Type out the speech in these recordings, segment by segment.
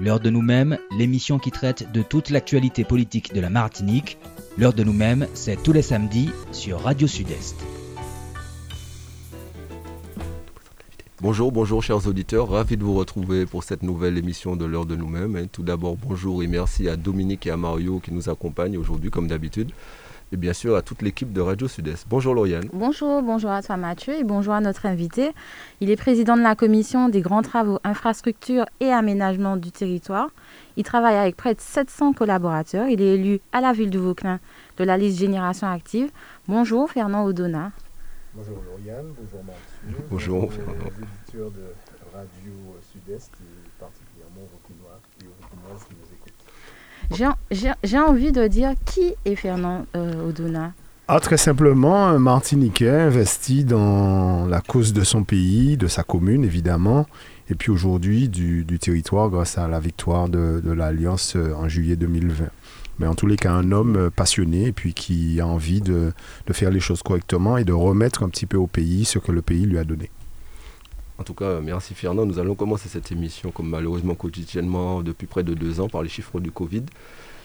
L'heure de nous-mêmes, l'émission qui traite de toute l'actualité politique de la Martinique. L'heure de nous-mêmes, c'est tous les samedis sur Radio Sud-Est. Bonjour, bonjour chers auditeurs, ravi de vous retrouver pour cette nouvelle émission de l'heure de nous-mêmes. Tout d'abord, bonjour et merci à Dominique et à Mario qui nous accompagnent aujourd'hui comme d'habitude et bien sûr à toute l'équipe de Radio Sud-Est. Bonjour Lauriane. Bonjour, bonjour à toi Mathieu et bonjour à notre invité. Il est président de la commission des grands travaux, infrastructures et aménagement du territoire. Il travaille avec près de 700 collaborateurs. Il est élu à la ville de Vauclin de la liste Génération Active. Bonjour Fernand Odona. Bonjour Lauriane, bonjour Mathieu. Bonjour, bonjour Fernand. de Radio Sud-Est et particulièrement Vauclinois et Vauclinoises qui nous écoutent. J'ai- envie de dire qui est Fernand euh, Ah, très simplement, un Martiniquais investi dans la cause de son pays, de sa commune évidemment, et puis aujourd'hui du, territoire grâce à la victoire de, de l'Alliance euh, en juillet 2020. Mais en tous les cas, un homme euh, passionné et puis qui a envie de, de faire les choses correctement et de remettre un petit peu au pays ce que le pays lui a donné. En tout cas, merci Fernand. Nous allons commencer cette émission comme malheureusement quotidiennement depuis près de deux ans par les chiffres du Covid.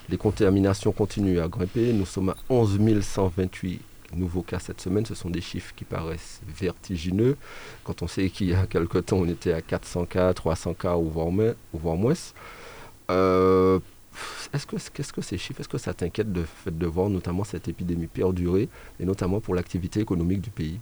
Les contaminations continuent à grimper. Nous sommes à 11 128 nouveaux cas cette semaine. Ce sont des chiffres qui paraissent vertigineux. Quand on sait qu'il y a quelque temps, on était à 400 cas, 300 cas ou voire moins. ou. Euh, est-ce que, qu'est-ce que ces chiffres, est-ce que ça t'inquiète de de voir notamment cette épidémie perdurer et notamment pour l'activité économique du pays?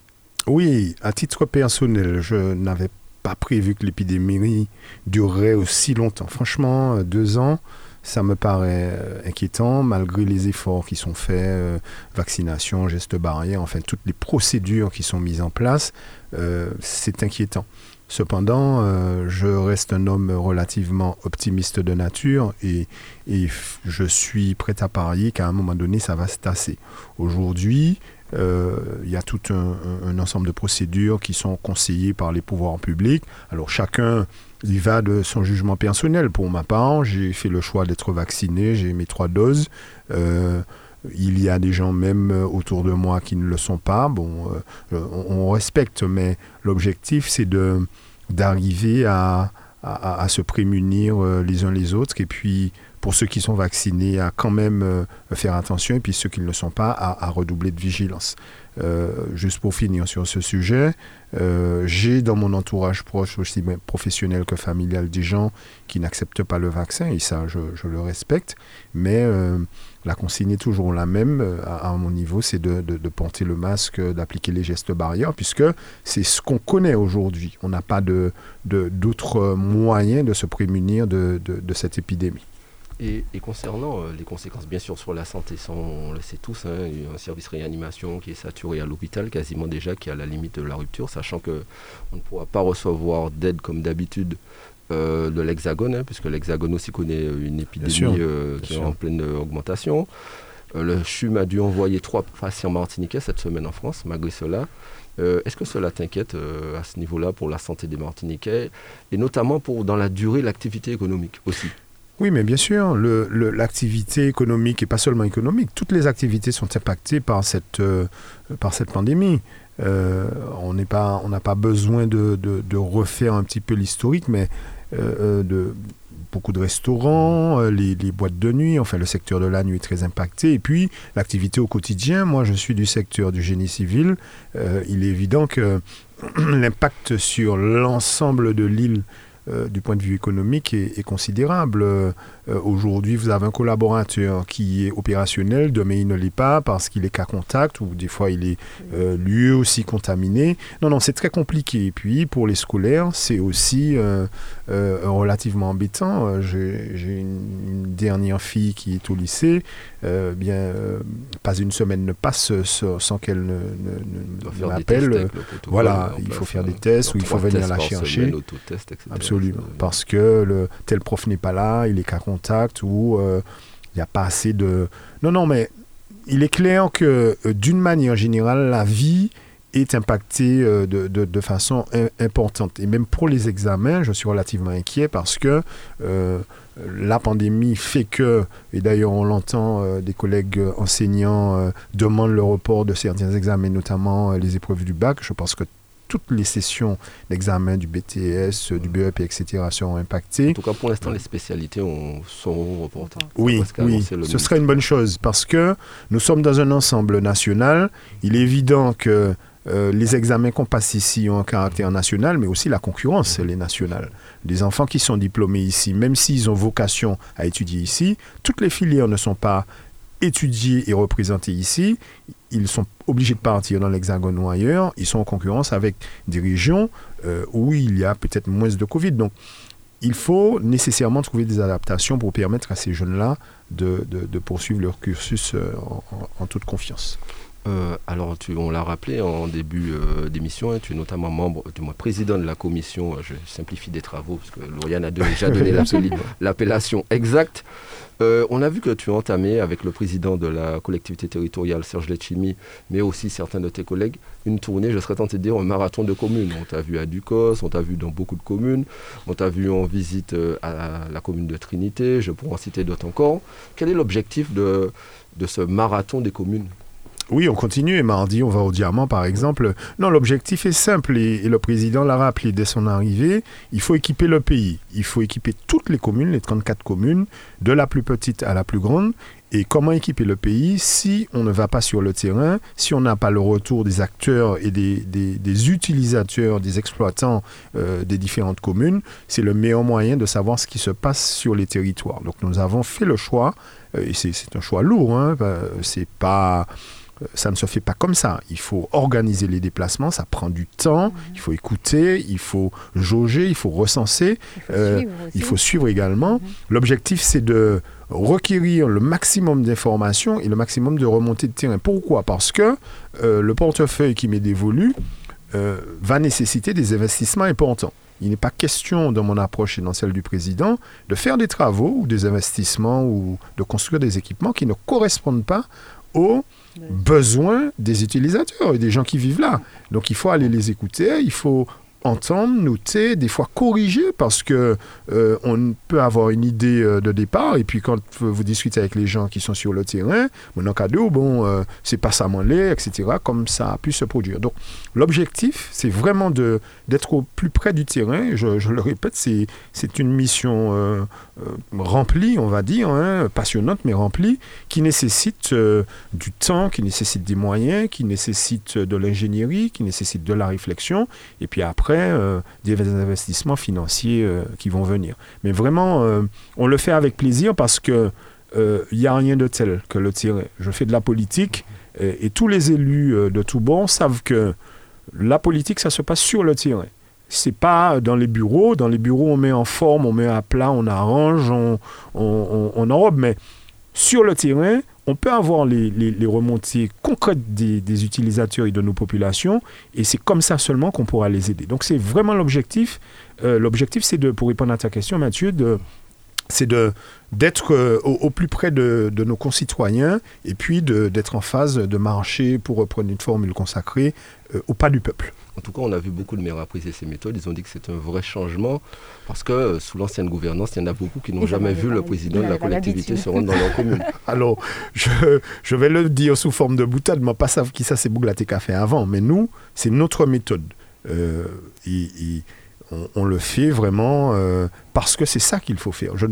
Oui, à titre personnel, je n'avais pas prévu que l'épidémie durerait aussi longtemps. Franchement, deux ans, ça me paraît euh, inquiétant, malgré les efforts qui sont faits, euh, vaccination, gestes barrières, enfin toutes les procédures qui sont mises en place, euh, c'est inquiétant. Cependant, je reste un homme relativement optimiste de nature et, et je suis prêt à parier qu'à un moment donné, ça va se tasser. Aujourd'hui, euh, il y a tout un, ensemble de procédures qui sont conseillées par les pouvoirs publics. Alors chacun y va de son jugement personnel. Pour ma part, j'ai fait le choix d'être vacciné, j'ai mes trois doses. Euh, il y a des gens même euh, autour de moi qui ne le sont pas. Bon, on, respecte, mais l'objectif c'est d'arriver à, à, se prémunir les uns les autres et puis pour ceux qui sont vaccinés à quand même euh, faire attention et puis ceux qui ne le sont pas à, à redoubler de vigilance. Euh, juste pour finir sur ce sujet, euh, j'ai dans mon entourage proche, aussi professionnel que familial, des gens qui n'acceptent pas le vaccin et ça, je, je le respecte. Mais euh, la consigne est toujours la même euh, à, à mon niveau, c'est de, de, de porter le masque, d'appliquer les gestes barrières, puisque c'est ce qu'on connaît aujourd'hui. On n'a pas de, de- d'autres moyens de se prémunir de- de cette épidémie. Et, et concernant euh, les conséquences, bien sûr, sur la santé, on le sait tous, hein, il y a un service réanimation qui est saturé à l'hôpital, quasiment déjà, qui est à la limite de la rupture, sachant que on ne pourra pas recevoir d'aide comme d'habitude euh, de l'Hexagone, hein, puisque l'Hexagone aussi connaît euh, une épidémie sûr, euh, qui est en pleine augmentation. Le CHUM a dû envoyer trois patients martiniquais cette semaine en France, malgré cela. Euh, Est-ce que cela t'inquiète euh, à ce niveau-là pour la santé des Martiniquais et notamment pour dans la durée l'activité économique aussi? Oui, mais bien sûr, l'activité économique, et pas seulement économique, toutes les activités sont impactées par cette, euh, par cette pandémie. Euh, on n'a pas besoin de, de- refaire un petit peu l'historique, mais euh, euh, de, beaucoup de restaurants, les, les boîtes de nuit, enfin le secteur de la nuit est très impacté. Et puis l'activité au quotidien, moi je suis du secteur du génie civil, il est évident que l'impact sur l'ensemble de l'île du point de vue économique est, considérable. Euh, Aujourd'hui, vous avez un collaborateur qui est opérationnel, demain il ne l'est pas parce qu'il est cas contact ou des fois il est euh, lui aussi contaminé. Non, non, c'est très compliqué. Et puis pour les scolaires, c'est aussi euh, euh, relativement embêtant. J'ai une, dernière fille qui est au lycée. Bien, pas une semaine ne passe sans, qu'elle ne, ne- ne m'appelle. voilà, il faut faire des tests ou il faut venir la chercher. semaine, etc. Absolument. Parce que le, tel prof n'est pas là, il est qu'à contact ou euh, il n'y a pas assez de. Non, non, mais il est clair que euh, d'une manière générale, la vie est impactée euh, de, de- façon im- importante. Et même pour les examens, je suis relativement inquiet parce que la pandémie fait que, et d'ailleurs on l'entend, des collègues enseignants demandent le report de certains examens, notamment les épreuves du bac. Je pense que toutes les sessions d'examen du BTS, du BEP, etc. seront impactées. En tout cas, pour l'instant, les spécialités sont reportées. Oui, oui, ce serait une bonne chose parce que nous sommes dans un ensemble national. Il est évident que euh, les examens qu'on passe ici ont un caractère national, mais aussi la concurrence, elle est nationale. Les enfants qui sont diplômés ici, même s'ils ont vocation à étudier ici, toutes les filières ne sont pas étudiées et représentées ici. Ils sont obligés de partir dans l'Hexagone ou ailleurs. Ils sont en concurrence avec des régions euh, où il y a peut-être moins de Covid. Donc, il faut nécessairement trouver des adaptations pour permettre à ces jeunes-là de, poursuivre leur cursus euh, en toute confiance. Euh, alors, tu, on l'a rappelé en début euh, d'émission, hein, tu es notamment membre, du moins président de la commission, euh, je simplifie des travaux, parce que Lauriane a déjà donné l'appellation exacte. on a vu que tu as entamé avec le président de la collectivité territoriale, Serge Letchimi, mais aussi certains de tes collègues, une tournée, je serais tenté de dire, un marathon de communes. On t'a vu à Ducos, on t'a vu dans beaucoup de communes, on t'a vu en visite à la commune de Trinité, je pourrais en citer d'autres encore. Quel est l'objectif de, de ce marathon des communes? Oui, on continue et mardi, on va au diamant, par exemple. Non, l'objectif est simple et, le président l'a rappelé dès son arrivée. Il faut équiper le pays. Il faut équiper toutes les communes, les 34 communes, de la plus petite à la plus grande. Et comment équiper le pays si on ne va pas sur le terrain, si on n'a pas le retour des acteurs et des, utilisateurs, des exploitants euh, des différentes communes? C'est le meilleur moyen de savoir ce qui se passe sur les territoires. Donc nous avons fait le choix, euh, et c'est un choix lourd, hein, c'est pas ça ne se fait pas comme ça. Il faut organiser les déplacements, ça prend du temps, mhm. il faut écouter, il faut jauger, il faut recenser, il faut, suivre, euh, également. Mhm. L'objectif, c'est de requérir le maximum d'informations et le maximum de remontées de terrain. Pourquoi? Parce que euh, le portefeuille qui m'est dévolu euh, va nécessiter des investissements importants. Il n'est pas question, dans mon approche et dans celle du président, de faire des travaux ou des investissements ou de construire des équipements qui ne correspondent pas aux besoin des utilisateurs et des gens qui vivent là. Donc il faut aller les écouter, il faut entendre, noter, des fois corriger parce que euh, on peut avoir une idée euh, de départ et puis quand vous discutez avec les gens qui sont sur le terrain, mon cadeau, bon, euh, c'est pas ça mon lait, etc. Comme ça a pu se produire. Donc l'objectif, c'est vraiment de d'être au plus près du terrain. Je, le répète, c'est c'est une mission remplie, on va dire, hein, passionnante mais remplie, qui nécessite du temps, qui nécessite des moyens, qui nécessite de l'ingénierie, qui nécessite de la réflexion et puis après euh, des investissements financiers euh, qui vont venir. Mais vraiment, euh, on le fait avec plaisir parce que il n'y a rien de tel que le tirer. Je fais de la politique et, tous les élus de tout bon savent que la politique, ça se passe sur le terrain. C'est pas dans les bureaux. Dans les bureaux, on met en forme, on met à plat, on arrange, on, enrobe. Mais sur le terrain, on peut avoir les, remontées concrètes des, utilisateurs et de nos populations, et c'est comme ça seulement qu'on pourra les aider. Donc c'est vraiment l'objectif. Euh, l'objectif, c'est de, pour répondre à ta question, Mathieu, de, c'est de d'être euh, au, plus près de, nos concitoyens et puis d'être en phase de marcher, pour reprendre une formule consacrée, euh, au pas du peuple. En tout cas, on a vu beaucoup de maires apprécier ces méthodes. Ils ont dit que c'est un vrai changement parce que euh, sous l'ancienne gouvernance, il y en a beaucoup qui n'ont jamais vu le président de la collectivité se rendre dans leur commune. Alors, je, vais le dire sous forme de boutade, mais pas savent qui ça, c'est Bouglaté a fait avant. Mais nous, c'est notre méthode. Euh, on, le fait vraiment euh, parce que c'est ça qu'il faut faire. Je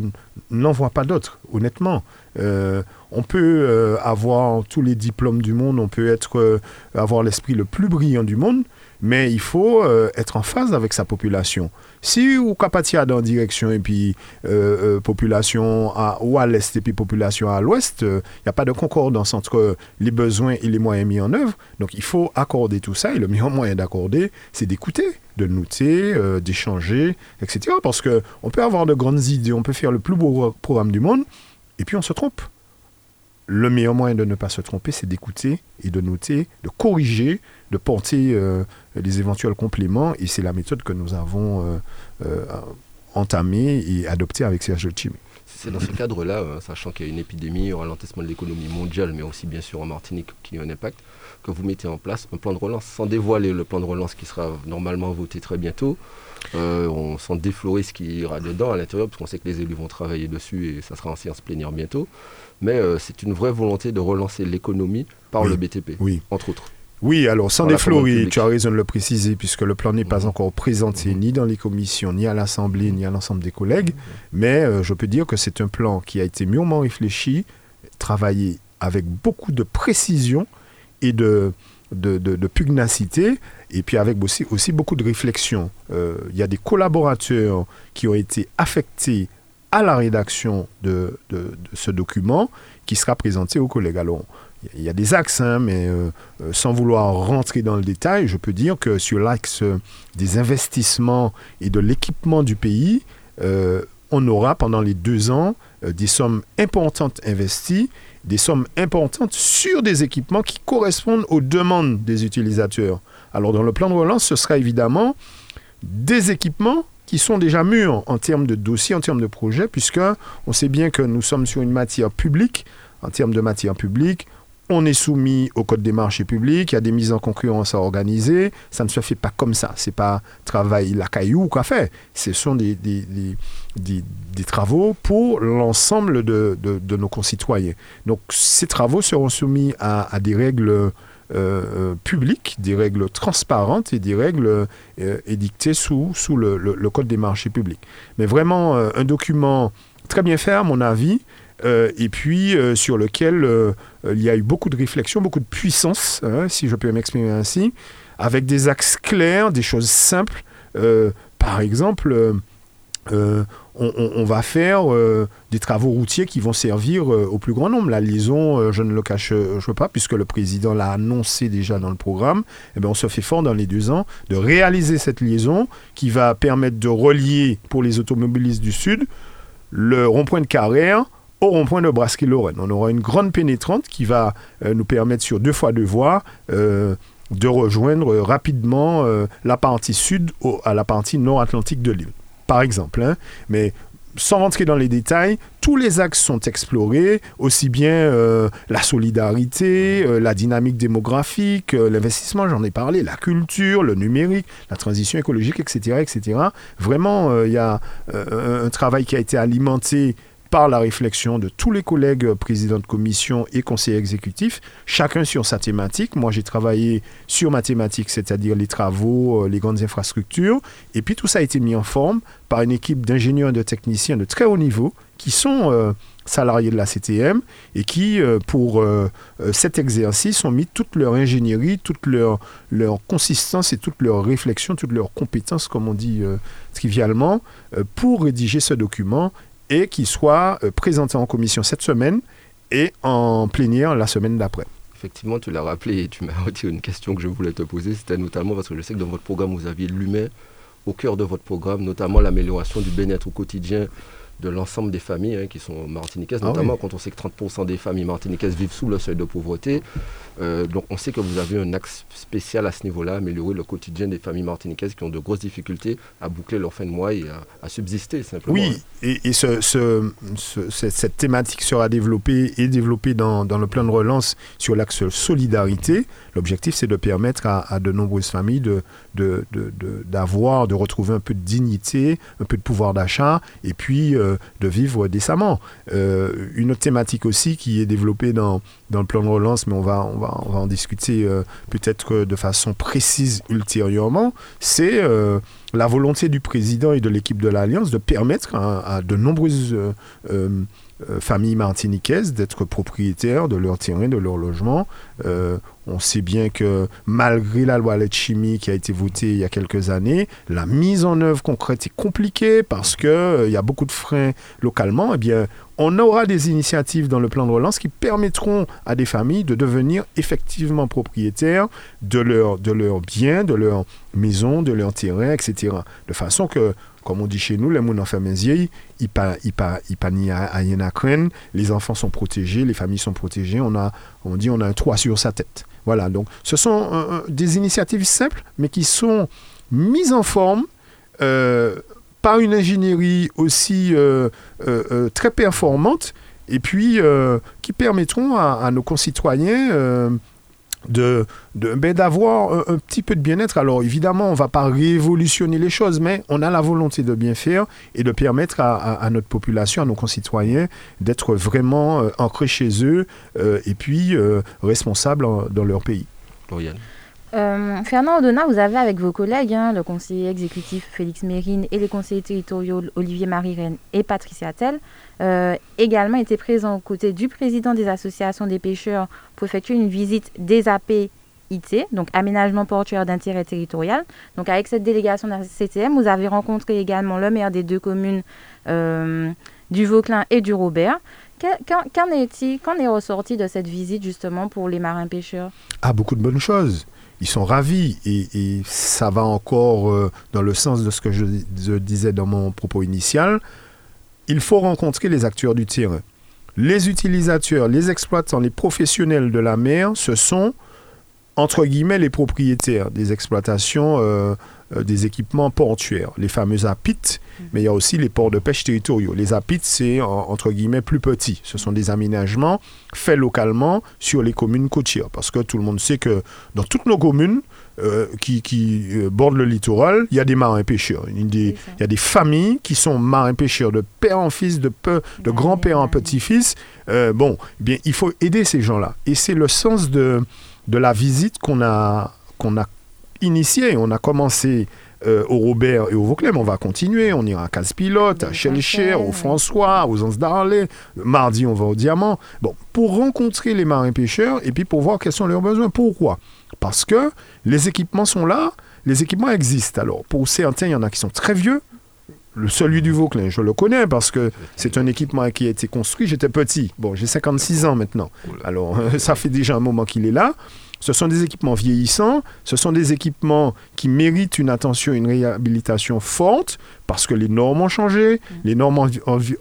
n'en vois pas d'autres, honnêtement. on peut avoir tous les diplômes du monde, on peut être, avoir l'esprit le plus brillant du monde, mais il faut euh, être en phase avec sa population. Si ou Kapatia dans direction et puis euh, euh, population à l'est et puis population à l'ouest, il n'y a pas de concordance entre les besoins et les moyens mis en œuvre. Donc il faut accorder tout ça et le meilleur moyen d'accorder, c'est d'écouter, de noter, d'échanger, etc. Parce qu'on peut avoir de grandes idées, on peut faire le plus beau programme du monde et puis on se trompe le meilleur moyen de ne pas se tromper, c'est d'écouter et de noter, de corriger, de porter euh, les éventuels compléments. Et c'est la méthode que nous avons euh, euh, entamée et adoptée avec Serge Chimé. C'est dans ce cadre-là, sachant qu'il y a une épidémie, un ralentissement de l'économie mondiale, mais aussi bien sûr en Martinique qui a un impact, que vous mettez en place un plan de relance, sans dévoiler le plan de relance qui sera normalement voté très bientôt. on sans déflorer ce qui ira dedans à l'intérieur, parce qu'on sait que les élus vont travailler dessus et ça sera en séance plénière bientôt mais euh, c'est une vraie volonté de relancer l'économie par le BTP, entre autres. Oui, alors sans déflorer, tu as raison de le préciser, puisque le plan n'est pas mhm. encore présenté mhm. ni dans les commissions, ni à l'Assemblée, ni à l'ensemble des collègues. Mais euh, je peux dire que c'est un plan qui a été mûrement réfléchi, travaillé avec beaucoup de précision et de, de, pugnacité, et puis avec aussi, aussi beaucoup de réflexion. Euh, il y a des collaborateurs qui ont été affectés à la rédaction de, de, ce document qui sera présenté aux collègues. Alors, il y a des axes, hein, mais euh, euh, sans vouloir rentrer dans le détail, je peux dire que sur l'axe des investissements et de l'équipement du pays, on aura pendant les deux ans des sommes importantes investies des sommes importantes sur des équipements qui correspondent aux demandes des utilisateurs. Alors dans le plan de relance, ce sera évidemment des équipements qui sont déjà mûrs en termes de dossiers, en termes de projets, puisque on sait bien que nous sommes sur une matière publique. En termes de matière publique, on est soumis au code des marchés publics, il y a des mises en concurrence à organiser. Ça ne se fait pas comme ça. C'est pas travail la caillou qu'a fait. Ce sont des, travaux pour l'ensemble de, nos concitoyens. Donc ces travaux seront soumis à, des règles euh, euh, publiques, des règles transparentes et des règles euh, édictées sous, le, code des marchés publics. Mais vraiment un document très bien fait à mon avis. Et puis sur lequel il y a eu beaucoup de réflexion, beaucoup de puissance, hein, si je peux m'exprimer ainsi, avec des axes clairs, des choses simples. par exemple, on, va faire euh, des travaux routiers qui vont servir euh, au plus grand nombre. La liaison, euh, je ne le cache pas, puisque le président l'a annoncé déjà dans le programme, eh bien, on se fait fort dans les deux ans de réaliser cette liaison qui va permettre de relier pour les automobilistes du Sud le rond-point de Carrère au rond-point de Brasquet-Lorraine. On aura une grande pénétrante qui va nous permettre sur deux fois deux voies de rejoindre rapidement la partie sud à la partie nord-atlantique de l'île par exemple. Hein. Mais sans rentrer dans les détails, tous les axes sont explorés, aussi bien euh, la solidarité, euh, la dynamique démographique, euh, l'investissement, j'en ai parlé, la culture, le numérique, la transition écologique, etc. etc. Vraiment, il y a un travail qui a été alimenté par la réflexion de tous les collègues euh, présidents de commission et conseillers exécutifs, chacun sur sa thématique. Moi, j'ai travaillé sur ma thématique, c'est-à-dire les travaux, euh, les grandes infrastructures. Et puis, tout ça a été mis en forme par une équipe d'ingénieurs et de techniciens de très haut niveau qui sont euh, salariés de la CTM et qui, pour cet exercice, ont mis toute leur ingénierie, toute leur, leur consistance et toute leur réflexion, toutes leurs compétences, comme on dit trivialement, pour rédiger ce document et qui soit euh, présenté en commission cette semaine et en plénière la semaine d'après. Effectivement, tu l'as rappelé et tu m'as retiré une question que je voulais te poser. C'était notamment parce que je sais que dans votre programme, vous aviez l'humain au cœur de votre programme, notamment l'amélioration du bien-être au quotidien de l'ensemble des familles hein, qui sont martiniquaises, ah notamment quand on sait que 30% des familles martiniquaises vivent sous le seuil de pauvreté. Euh, donc on sait que vous avez un axe spécial à ce niveau-là, améliorer le quotidien des familles martiniquaises qui ont de grosses difficultés à boucler leur fin de mois et à, subsister simplement. Oui, et, cette thématique sera développée et développée dans, le plan de relance sur l'axe solidarité. L'objectif, c'est de permettre à, de nombreuses familles d'avoir, de, retrouver un peu de dignité, un peu de pouvoir d'achat, et puis euh, de vivre décemment. Euh, une autre thématique aussi qui est développée dans, le plan de relance, mais on va, on va en discuter euh, peut-être de façon précise ultérieurement, c'est euh, la volonté du président et de l'équipe de l'Alliance de permettre à, de nombreuses euh, familles martiniquaises d'être propriétaires de leur terrain, de leur logement. on sait bien que malgré la loi chimie qui a été votée il y a quelques années, la mise en œuvre concrète est compliquée parce qu'il il y a beaucoup de freins localement. Eh bien, on aura des initiatives dans le plan de relance qui permettront à des familles de devenir effectivement propriétaires de leurs de biens, de leurs maisons, de leurs terrains, etc. De façon que, comme on dit chez nous, les gens en famille, ils pas ils pas ni à rien à craindre, les enfants sont protégés, les familles sont protégées, on a on dit on a un toit sur sa tête. Voilà, donc ce sont euh, euh, des initiatives simples mais qui sont mises en forme euh, par une ingénierie aussi très performante et puis qui permettront à, nos concitoyens de, ben, d'avoir un, petit peu de bien-être. Alors évidemment, on ne va pas révolutionner les choses, mais on a la volonté de bien faire et de permettre à, notre population, à nos concitoyens, d'être vraiment ancrés chez eux et puis responsables dans leur pays. Euh, Fernand Odona, vous avez avec vos collègues, hein, le conseiller exécutif Félix Mérine et les conseillers territoriaux Olivier Marie-Rennes et Patricia Tell, euh, également été présents aux côtés du président des associations des pêcheurs pour effectuer une visite des APIT, donc aménagement portuaire d'intérêt territorial. Donc avec cette délégation de la CTM, vous avez rencontré également le maire des deux communes euh, du Vauclin et du Robert. Qu'en est-il, qu'en est ressorti de cette visite justement pour les marins pêcheurs? Ah, beaucoup de bonnes choses ils sont ravis et, ça va encore euh, dans le sens de ce que je, disais dans mon propos initial. Il faut rencontrer les acteurs du terrain. Les utilisateurs, les exploitants, les professionnels de la mer, ce sont entre guillemets les propriétaires des exploitations euh, des équipements portuaires, les fameux APIT, mm. mais il y a aussi les ports de pêche territoriaux. Les APIT, c'est entre guillemets plus petit. Ce sont des aménagements faits localement sur les communes côtières. Parce que tout le monde sait que dans toutes nos communes euh, qui, euh, bordent le littoral, il y a des marins pêcheurs. Il y a des, familles qui sont marins pêcheurs de père en fils, de, peu, de grand-père en petit-fils. bon, eh bien, il faut aider ces gens-là. Et c'est le sens de, de la visite qu'on a, qu'on a initié. On a commencé euh, au Robert et au Vauclem, on va continuer. On ira à Casse-Pilote, à Chelcher, au François, aux Anses d'Arlé. Mardi, on va au Diamant. Bon, pour rencontrer les marins-pêcheurs et puis pour voir quels sont leurs besoins. Pourquoi? Parce que les équipements sont là, les équipements existent. Alors, pour certains, il y en a qui sont très vieux. Le celui du Vauclin, je le connais parce que c'est un équipement qui a été construit. J'étais petit. Bon, j'ai 56 ans maintenant. Alors, ça fait déjà un moment qu'il est là. Ce sont des équipements vieillissants, ce sont des équipements qui méritent une attention, une réhabilitation forte, parce que les normes ont changé, mm. les normes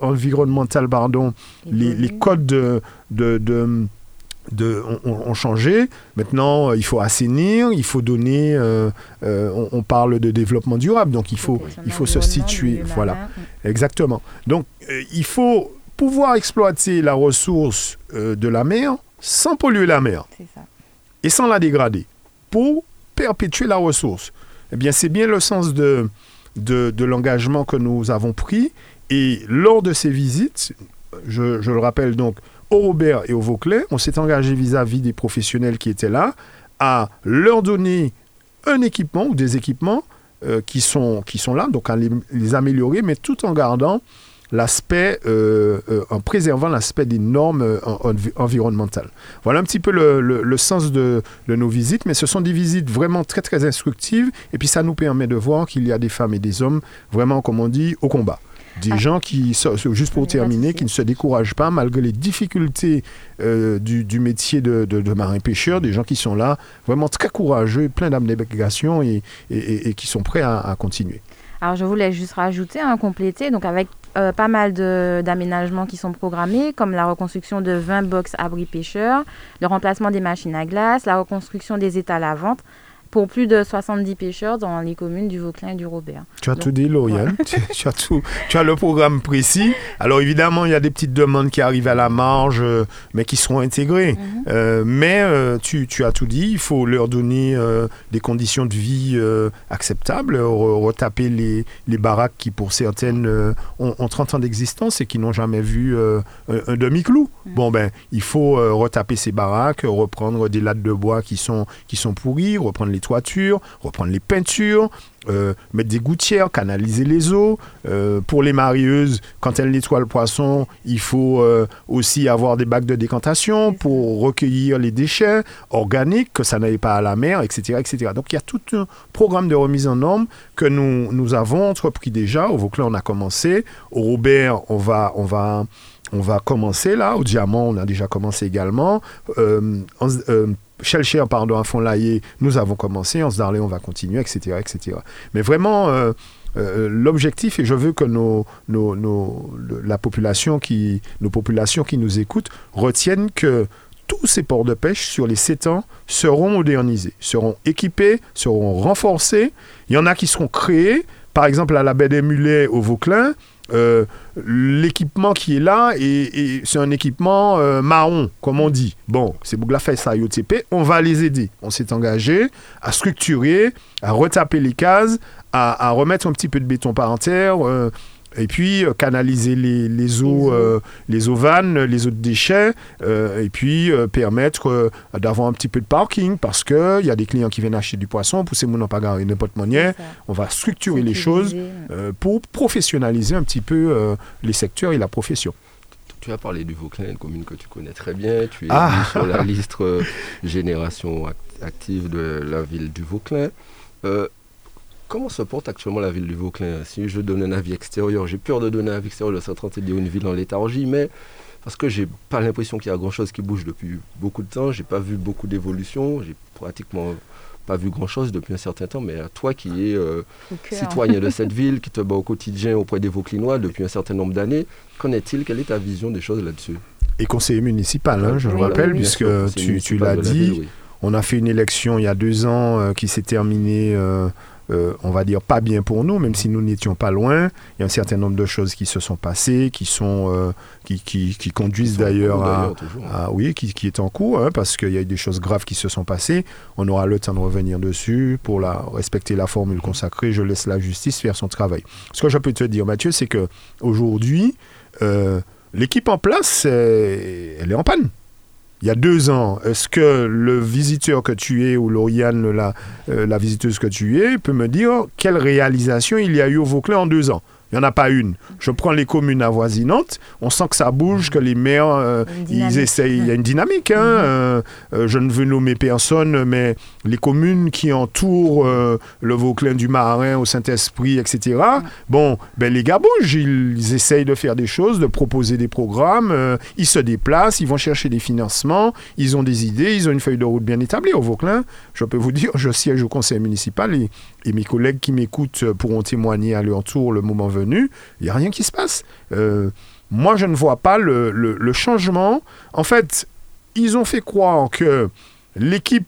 environnementales, pardon, les, codes de, de, ont, changé. Maintenant, euh, il faut assainir, il faut donner. Euh, euh, on, parle de développement durable, donc il faut, il faut se situer. Voilà, mm. exactement. Donc, il faut pouvoir exploiter la ressource de la mer sans polluer la mer. C'est ça et sans la dégrader pour perpétuer la ressource. Eh bien, c'est bien le sens de, de, l'engagement que nous avons pris. Et lors de ces visites, je, je le rappelle donc, au Robert et au Vauclais, on s'est engagé vis-à-vis des professionnels qui étaient là à leur donner un équipement ou des équipements euh, qui, sont, qui sont là, donc à les améliorer, mais tout en gardant l'aspect, euh, euh, en préservant l'aspect des normes euh, environnementales. Voilà un petit peu le, sens de, nos visites, mais ce sont des visites vraiment très très instructives, et puis ça nous permet de voir qu'il y a des femmes et des hommes vraiment, comme on dit, au combat. Des ah. gens qui, juste pour terminer, qui ne se découragent pas malgré les difficultés du, métier de, marin-pêcheur, des gens qui sont là, vraiment très courageux, pleins d'abnégation et, et, qui sont prêts à, à continuer. Alors je voulais juste rajouter, un compléter, donc avec euh, pas mal d'aménagements qui sont programmés, comme la reconstruction de 20 box abris pêcheurs, le remplacement des machines à glace, la reconstruction des étals à vente, pour plus de 70 pêcheurs dans les communes du Vauclin et du Robert. Tu as tout dit, Lauriane. tu, as tout, tu as le programme précis. Alors évidemment, il y a des petites demandes qui arrivent à la marge, euh, mais qui seront intégrées. Mhm. Euh, mais euh, tu, tu, as tout dit. Il faut leur donner des conditions de vie acceptables, retaper les, les, baraques qui, pour certaines, ont, 30 ans d'existence et qui n'ont jamais vu un, demi-clou. Mhm. Bon, ben, il faut retaper ces baraques, reprendre des lattes de bois qui sont, qui sont pourries, reprendre les toitures, reprendre les peintures, euh, mettre des gouttières, canaliser les eaux. Euh, pour les marieuses, quand elles nettoient le poisson, il faut euh, aussi avoir des bacs de décantation pour recueillir les déchets organiques, que ça n'aille pas à la mer, etc., etc. Donc il y a tout un programme de remise en norme que nous, nous avons entrepris déjà. Au Vauclin, on a commencé. Au Robert, on va, on va, on va commencer là. Au Diamant, on a déjà commencé également. Shelcher, pardon, à fond nous avons commencé, en Darley, on va continuer, etc. etc. Mais vraiment, euh, euh, l'objectif, et je veux que nos, nos, la population qui, nos populations qui nous écoutent retiennent que tous ces ports de pêche sur les 7 ans seront modernisés, seront équipés, seront renforcés. Il y en a qui seront créés. Par exemple, à la baie des Mulets au Vauclin, euh, l'équipement qui est là, et, c'est un équipement euh, marron, comme on dit. Bon, c'est Bouglafay ça IOTP, on va les aider. On s'est engagé à structurer, à retaper les cases, à, remettre un petit peu de béton par terre, et puis euh, canaliser les, les eaux, euh, les eaux vannes, les eaux de déchets, euh, et puis euh, permettre euh, d'avoir un petit peu de parking parce qu'il y a des clients qui viennent acheter du poisson, pousser mon pas garer n'importe manière. On va structurer les choses euh, pour professionnaliser un petit peu euh, les secteurs et la profession. Tu as parlé du Vauclin, une commune que tu connais très bien. Tu es Ah. sur la liste euh, Génération Act- Active de la ville du Vauclin. Euh, comment se porte actuellement la ville du Vauclin? Si je donne un avis extérieur, j'ai peur de donner un avis extérieur de cette de dire une ville en léthargie, mais parce que j'ai pas l'impression qu'il y a grand chose qui bouge depuis beaucoup de temps. J'ai pas vu beaucoup d'évolution. J'ai pratiquement pas vu grand chose depuis un certain temps. Mais à toi qui es euh, citoyen de cette ville, qui te bat au quotidien auprès des Vauclinois depuis un certain nombre d'années, qu'en est-il? Quelle est ta vision des choses là-dessus? Et conseiller municipal, hein, je le Oui, rappelle, oui, puisque tu, l'as la dit, ville, oui. On a fait une élection il y a deux ans euh, qui s'est terminée, euh, euh, on va dire, pas bien pour nous, même si nous n'étions pas loin. Il y a un certain nombre de choses qui se sont passées, qui, sont, euh, qui, qui, qui conduisent d'ailleurs à, oui, qui, qui est en cours, hein, parce qu'il y a eu des choses graves qui se sont passées. On aura le temps de revenir dessus pour la, respecter la formule consacrée. Je laisse la justice faire son travail. Ce que je peux te dire, Mathieu, c'est que aujourd'hui, euh, l'équipe en place, elle est en panne. Il y a deux ans, est-ce que le visiteur que tu es ou Lauriane, la, euh, la visiteuse que tu es, peut me dire quelle réalisation il y a eu au Vauclin en deux ans? Il n'y en a pas une. Je prends les communes avoisinantes, on sent que ça bouge, que les maires, euh, ils essayent, il y a une dynamique. Hein, euh, euh, je ne veux nommer personne, mais les communes qui entourent euh, le Vauclin du Marin, au Saint-Esprit, etc., bon, ben, les gars bougent, ils, ils essayent de faire des choses, de proposer des programmes, ils se déplacent, ils vont chercher des financements, ils ont des idées, ils ont une feuille de route bien établie. Au Vauclin, je peux vous dire, je siège au conseil municipal et, et mes collègues qui m'écoutent pourront témoigner à leur tour le moment venu, il n'y a rien qui se passe. Euh, moi, je ne vois pas le, changement. En fait, ils ont fait croire que l'équipe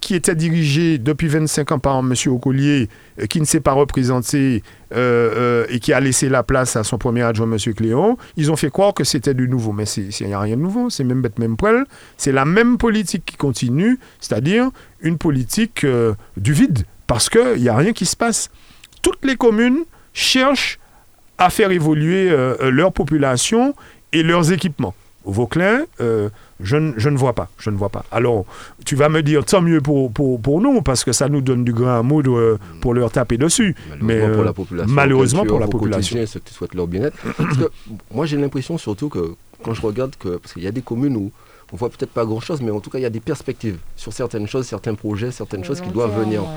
qui était dirigée depuis 25 ans par M. Ocollier, euh, qui ne s'est pas représenté euh, euh, et qui a laissé la place à son premier adjoint, M. Cléon, ils ont fait croire que c'était du nouveau. Mais il n'y a rien de nouveau, c'est même bête, même poil. C'est la même politique qui continue, c'est-à-dire une politique euh, du vide, parce qu'il n'y a rien qui se passe. Toutes les communes cherchent à faire évoluer euh, leur population et leurs équipements. Au Vauclin, euh, je, ne- je ne vois pas. Je ne vois pas. Alors, tu vas me dire tant mieux pour, pour, pour nous, parce que ça nous donne du grain à moudre euh, pour leur taper dessus. Malheureusement Mais, pour la population. malheureusement pour la population. quotidien, ceux que tu souhaites leur bien-être. Parce que moi, j'ai l'impression surtout que quand je regarde que. Parce qu'il y a des communes où on voit peut-être pas grand-chose, mais en tout cas, il y a des perspectives sur certaines choses, certains projets, certaines choses qui doivent venir. ouais.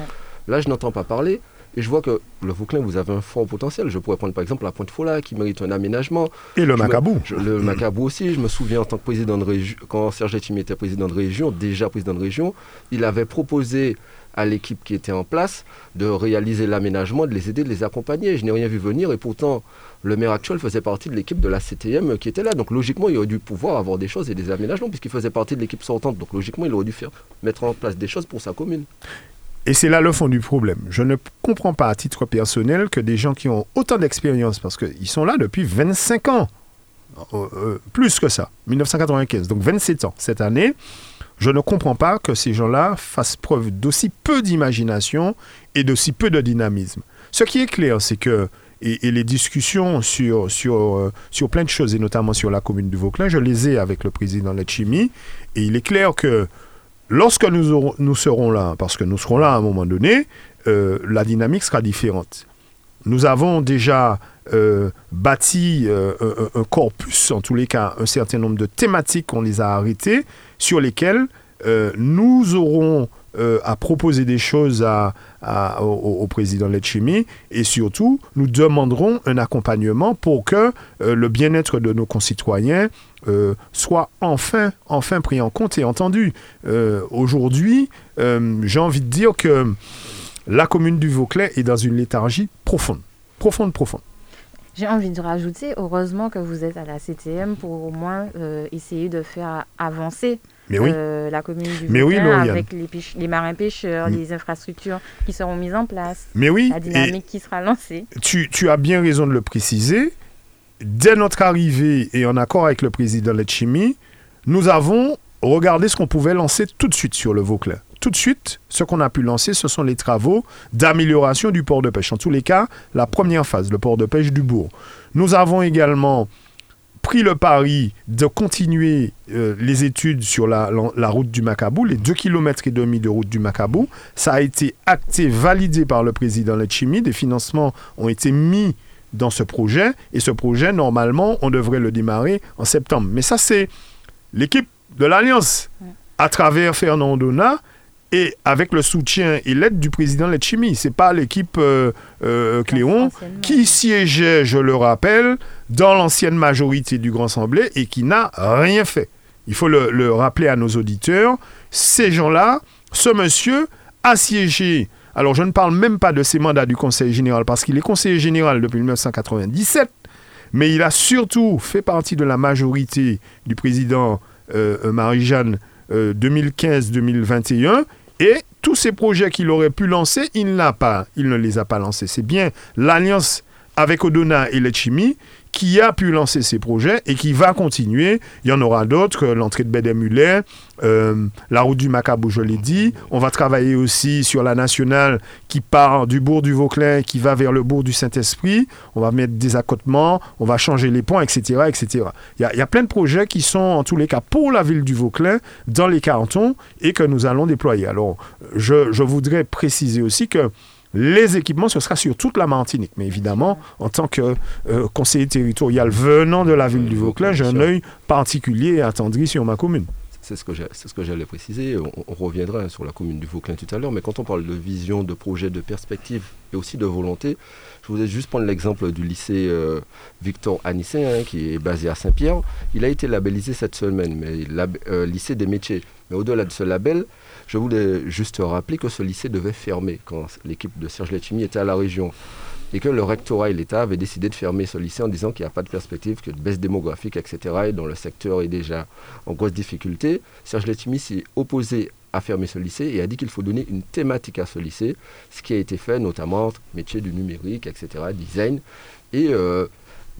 Là, je n'entends pas parler. Et je vois que le Vauclin, vous avez un fort potentiel. Je pourrais prendre par exemple la Pointe Fola qui mérite un aménagement. Et le Je me- Macabou. Je- le Macabou aussi, je me souviens en tant que président de région, quand Serge Letchimy était président de région, déjà président de région, il avait proposé à l'équipe qui était en place de réaliser l'aménagement, de les aider, de les accompagner. Je n'ai rien vu venir et pourtant le maire actuel faisait partie de l'équipe de la CTM qui était là. Donc logiquement, il aurait dû pouvoir avoir des choses et des aménagements puisqu'il faisait partie de l'équipe sortante. Donc logiquement, il aurait dû faire, mettre en place des choses pour sa commune. Et c'est là le fond du problème. Je ne comprends pas à titre personnel que des gens qui ont autant d'expérience, parce qu'ils sont là depuis 25 ans, euh, euh, plus que ça, 1995, donc 27 ans cette année, je ne comprends pas que ces gens-là fassent preuve d'aussi peu d'imagination et d'aussi peu de dynamisme. Ce qui est clair, c'est que, et, les discussions sur, sur, euh, sur plein de choses, et notamment sur la commune du Vauclin, je les ai avec le président Letchimy, et il est clair que lorsque nous, serons là, parce que nous serons là à un moment donné, euh, la dynamique sera différente. Nous avons déjà euh, bâti euh, un, corpus, en tous les cas, un certain nombre de thématiques, on les a arrêtées, sur lesquelles nous aurons à proposer des choses au, au président Letchimy et surtout, nous demanderons un accompagnement pour que le bien-être de nos concitoyens euh, soit enfin, enfin pris en compte et entendu. Euh, Aujourd'hui, euh, j'ai envie de dire que la commune du Vauclais est dans une léthargie profonde. Profonde, profonde. J'ai envie de rajouter, heureusement que vous êtes à la CTM pour au moins essayer de faire avancer Mais oui. euh, la commune du Mais Vauclin avec les, marins pêcheurs, Mm. les infrastructures qui seront mises en place, Mais oui, la dynamique qui sera lancée. tu, tu as bien raison de le préciser. Dès notre arrivée et en accord avec le président Letchimy, nous avons regardé ce qu'on pouvait lancer tout de suite sur le Vauclin. tout de suite, ce qu'on a pu lancer, ce sont les travaux d'amélioration du port de pêche. En tous les cas, la première phase, le port de pêche du bourg. Nous avons également pris le pari de continuer euh, les études sur la, route du Macabou, les 2 km et demi de route du Macabou. Ça a été acté, validé par le président Letchimi. Des financements ont été mis dans ce projet. Et ce projet, normalement, on devrait le démarrer en septembre. Mais ça, c'est l'équipe de l'Alliance, à travers Fernand Donat, et avec le soutien et l'aide du président Letchimi. Ce n'est pas l'équipe euh, euh, Cléon qui siégeait, je le rappelle, dans l'ancienne majorité du Grand Assemblée et qui n'a rien fait. Il faut le, rappeler à nos auditeurs. Ces gens-là, ce monsieur a siégé. Alors je ne parle même pas de ses mandats du Conseil général parce qu'il est conseiller général depuis 1997, mais il a surtout fait partie de la majorité du président euh, Marie-Jeanne 2015-2021 et tous ces projets qu'il aurait pu lancer, il, n'a pas, il ne les a pas lancés. C'est bien l'alliance avec Odona et Letchimi qui a pu lancer ces projets et qui va continuer. Il y en aura d'autres, euh, l'entrée de Bédémulet, euh, la route du Macabou, je l'ai dit. On va travailler aussi sur la nationale qui part du bourg du Vauclin, qui va vers le bourg du Saint-Esprit. On va mettre des accotements, on va changer les ponts, etc. etc. Il, y a, plein de projets qui sont, en tous les cas, pour la ville du Vauclin, dans les cantons, et que nous allons déployer. Alors, je voudrais préciser aussi que les équipements, ce sera sur toute la Martinique. Mais évidemment, en tant que euh, conseiller territorial venant de la ville du Vauclin, j'ai un œil particulier et attendri sur ma commune. C'est ce que j'allais préciser. On, reviendra sur la commune du Vauclin tout à l'heure, mais quand on parle de vision, de projet, de perspective et aussi de volonté, je voudrais juste prendre l'exemple du lycée euh, Victor Anissé, hein, qui est basé à Saint-Pierre. Il a été labellisé cette semaine, mais euh, lycée des métiers. Mais au-delà de ce label, je voulais juste rappeler que ce lycée devait fermer quand l'équipe de Serge Letchimi était à la région et que le rectorat et l'État avaient décidé de fermer ce lycée en disant qu'il n'y a pas de perspective, que de baisse démographique, etc., et dont le secteur est déjà en grosse difficulté. Serge Letchimi s'est opposé à fermer ce lycée et a dit qu'il faut donner une thématique à ce lycée, ce qui a été fait notamment métier du numérique, etc., design. Et euh,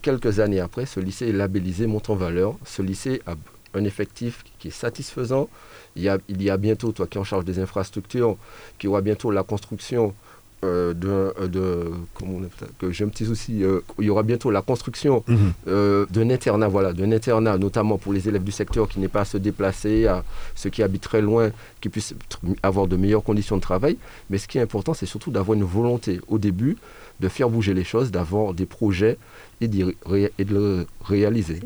quelques années après, ce lycée est labellisé montant valeur. Ce lycée a un effectif qui est satisfaisant, il y, a, il y a bientôt, toi qui es en charge des infrastructures, qui aura bientôt la construction euh, de, euh, de comment que j'ai un petit souci, euh, il y aura bientôt la construction mhm. d'un internat, voilà, d'un internat, notamment pour les élèves du secteur qui n'est pas à se déplacer, à ceux qui habitent très loin, qui puissent avoir de meilleures conditions de travail. Mais ce qui est important, c'est surtout d'avoir une volonté au début de faire bouger les choses, d'avoir des projets et, de le réaliser.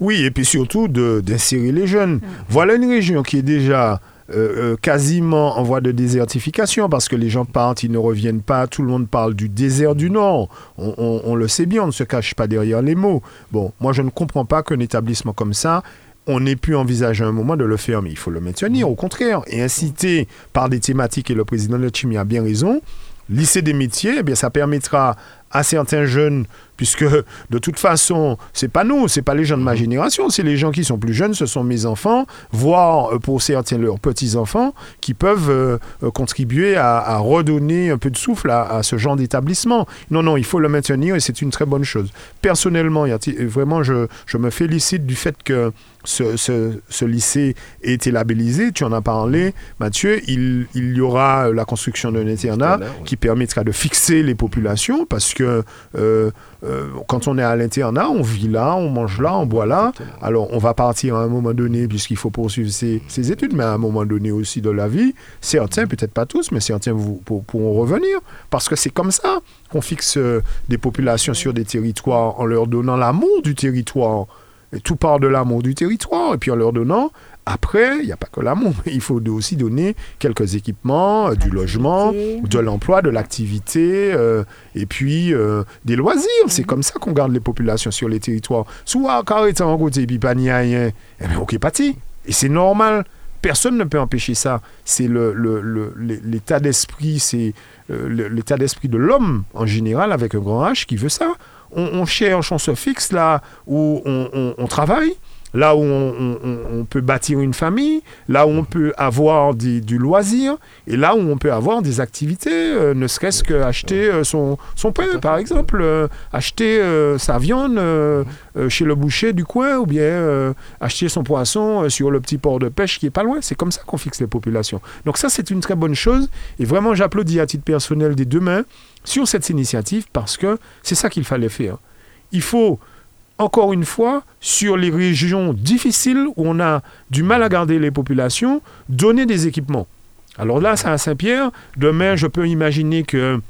Oui, et puis surtout d'insérer les jeunes. Voilà une région qui est déjà euh, euh, quasiment en voie de désertification parce que les gens partent, ils ne reviennent pas. Tout le monde parle du désert du Nord. On, le sait bien, on ne se cache pas derrière les mots. Bon, moi je ne comprends pas qu'un établissement comme ça on ait pu envisager un moment de le fermer. Il faut le maintenir, au contraire, et inciter par des thématiques, et le président de Chimie a bien raison, lycée des métiers, eh bien, ça permettra à certains jeunes, puisque de toute façon, c'est pas nous, c'est pas les gens de ma mhm. génération, c'est les gens qui sont plus jeunes, ce sont mes enfants, voire euh, pour certains leurs petits-enfants, qui peuvent euh, euh, contribuer à, redonner un peu de souffle à, ce genre d'établissement. Non, non, il faut le maintenir et c'est une très bonne chose. Personnellement, vraiment, je, je me félicite du fait que ce, lycée ait été labellisé, tu en as parlé, Mathieu, il, y aura la construction d'un internat qui permettra de fixer les populations parce que euh, euh, quand on est à l'internat, on vit là, on mange là, on boit là. Alors on va partir à un moment donné puisqu'il faut poursuivre ses, études, mais à un moment donné aussi de la vie, certains, peut-être pas tous, mais certains vous, pourront revenir parce que c'est comme ça qu'on fixe euh, des populations sur des territoires en leur donnant l'amour du territoire tout part de l'amour du territoire. Et puis en leur donnant, après, il n'y a pas que l'amour, il faut aussi donner quelques équipements, euh, du logement, de l'emploi, de l'activité, euh, et puis euh, des loisirs. C'est mhm. comme ça qu'on garde les populations sur les territoires. Soit quand est en côté, puis pas rien, eh bien, ok, parti. Et c'est normal. Personne ne peut empêcher ça. C'est l'état d'esprit, c'est l'état d'esprit de l'homme en général, avec un grand H, qui veut ça on, cherche, on se fixe là où on, travaille là où on, peut bâtir une famille, là où on peut avoir du loisir, et là où on peut avoir des activités, euh, ne serait-ce qu'acheter euh, son, son pain, par exemple, euh, acheter sa viande chez le boucher du coin, ou bien acheter son poisson sur le petit port de pêche qui est pas loin. C'est comme ça qu'on fixe les populations. Donc ça, c'est une très bonne chose, et vraiment, j'applaudis à titre personnel des deux mains sur cette initiative, parce que c'est ça qu'il fallait faire. Il faut encore une fois, sur les régions difficiles où on a du mal à garder les populations, donner des équipements. Alors là, c'est à Saint-Pierre. Demain, je peux imaginer que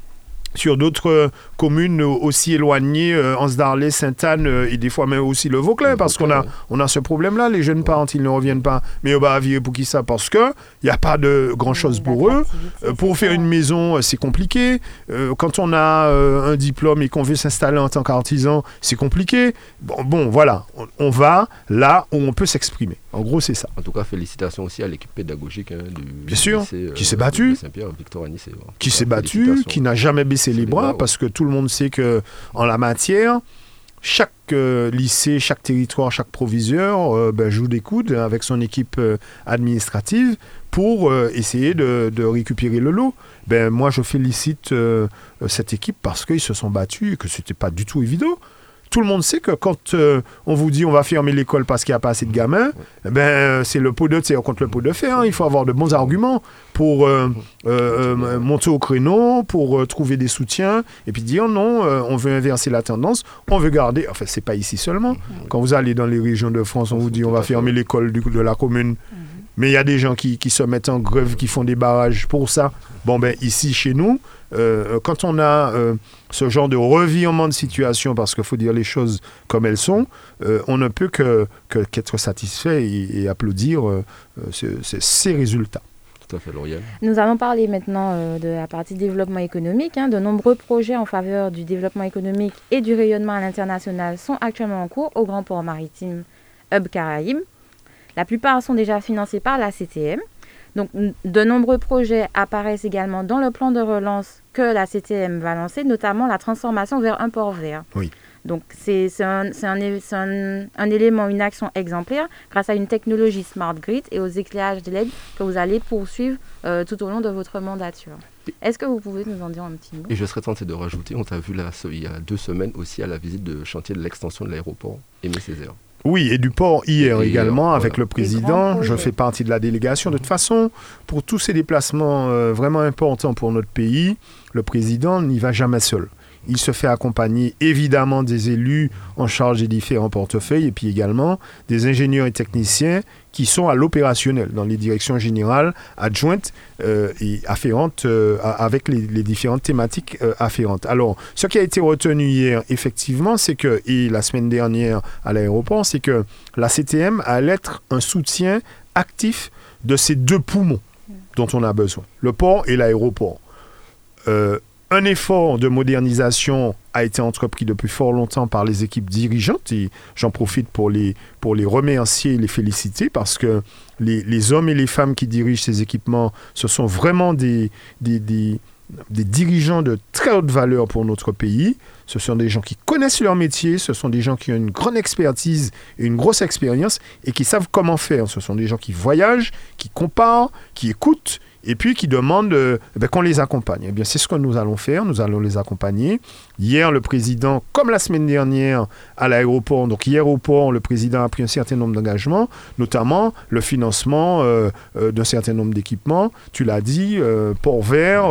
sur d'autres communes aussi éloignées, euh, Ansdarlé, Sainte-Anne euh, et des fois même aussi le Vauclin, parce qu'on a, on a ce problème-là. Les jeunes parents, ils ne reviennent pas. Mais va vivre pour qui ça? Parce qu'il n'y a pas de grand-chose pour eux. pour faire une maison, c'est compliqué. quand on a un diplôme et qu'on veut s'installer en tant qu'artisan, c'est compliqué. Bon, bon voilà, on, va là où on peut s'exprimer. En gros, c'est ça. En tout cas, félicitations aussi à l'équipe pédagogique hein, du Bien sûr, qui s'est battu. Qui s'est battu, qui n'a jamais baissé les bras parce que tout le monde sait que en la matière, chaque euh, lycée, chaque territoire, chaque proviseur euh, ben, joue des coudes avec son équipe euh, administrative pour essayer de, récupérer le lot. Ben, moi, je félicite cette équipe parce qu'ils se sont battus et que ce n'était pas du tout évident tout le monde sait que quand euh, on vous dit on va fermer l'école parce qu'il n'y a pas assez de gamins, eh ben, euh, c'est le pot de terre contre le pot de fer. Hein. Il faut avoir de bons arguments pour euh, monter au créneau, pour trouver des soutiens, et puis dire non, on veut inverser la tendance, on veut garder. Enfin, c'est pas ici seulement. Quand vous allez dans les régions de France, on vous dit on va fermer l'école de la commune. Mais il y a des gens qui, qui, se mettent en grève, qui font des barrages pour ça. Bon, ben ici, chez nous, euh, quand on a euh, ce genre de revirement de situation, parce qu'il faut dire les choses comme elles sont, euh, on ne peut que, qu'être satisfait et, applaudir ces résultats. Tout à fait, Lauriane. Nous allons parler maintenant de la partie développement économique. Hein. De nombreux projets en faveur du développement économique et du rayonnement à l'international sont actuellement en cours au Grand Port Maritime Hub Caraïbes. La plupart sont déjà financés par la CTM. Donc, de nombreux projets apparaissent également dans le plan de relance que la CTM va lancer, notamment la transformation vers un port vert. Oui. Donc, c'est un, un, un, élément, une action exemplaire grâce à une technologie Smart Grid et aux éclairages de LED que vous allez poursuivre euh, tout au long de votre mandature. Est-ce que vous pouvez nous en dire un petit mot? Et je serais tenté de rajouter, on t'a vu là, il y a deux semaines aussi à la visite de chantier de l'extension de l'aéroport Aimé Césaire. Oui, et du port hier également avec le président. Je fais partie de la délégation. De toute façon, pour tous ces déplacements euh, vraiment importants pour notre pays, le président n'y va jamais seul. Il se fait accompagner évidemment des élus en charge des différents portefeuilles et puis également des ingénieurs et techniciens qui sont à l'opérationnel dans les directions générales adjointes euh, et afférentes euh, avec les, différentes thématiques euh, afférentes. Alors, ce qui a été retenu hier, effectivement, c'est que, et la semaine dernière à l'aéroport, c'est que la CTM allait être un soutien actif de ces deux poumons dont on a besoin, le port et l'aéroport un effort de modernisation a été entrepris depuis fort longtemps par les équipes dirigeantes et j'en profite pour les, pour les remercier et les féliciter parce que les, hommes et les femmes qui dirigent ces équipements, ce sont vraiment des, des, des, dirigeants de très haute valeur pour notre pays. Ce sont des gens qui connaissent leur métier, ce sont des gens qui ont une grande expertise et une grosse expérience et qui savent comment faire. Ce sont des gens qui voyagent, qui comparent, qui écoutent et puis qui demandent euh, eh ben, qu'on les accompagne. Eh bien, c'est ce que nous allons faire. Nous allons les accompagner. Hier, le président, comme la semaine dernière à l'aéroport, donc hier au port, le président a pris un certain nombre d'engagements, notamment le financement euh, euh, d'un certain nombre d'équipements. Tu l'as dit, port vert.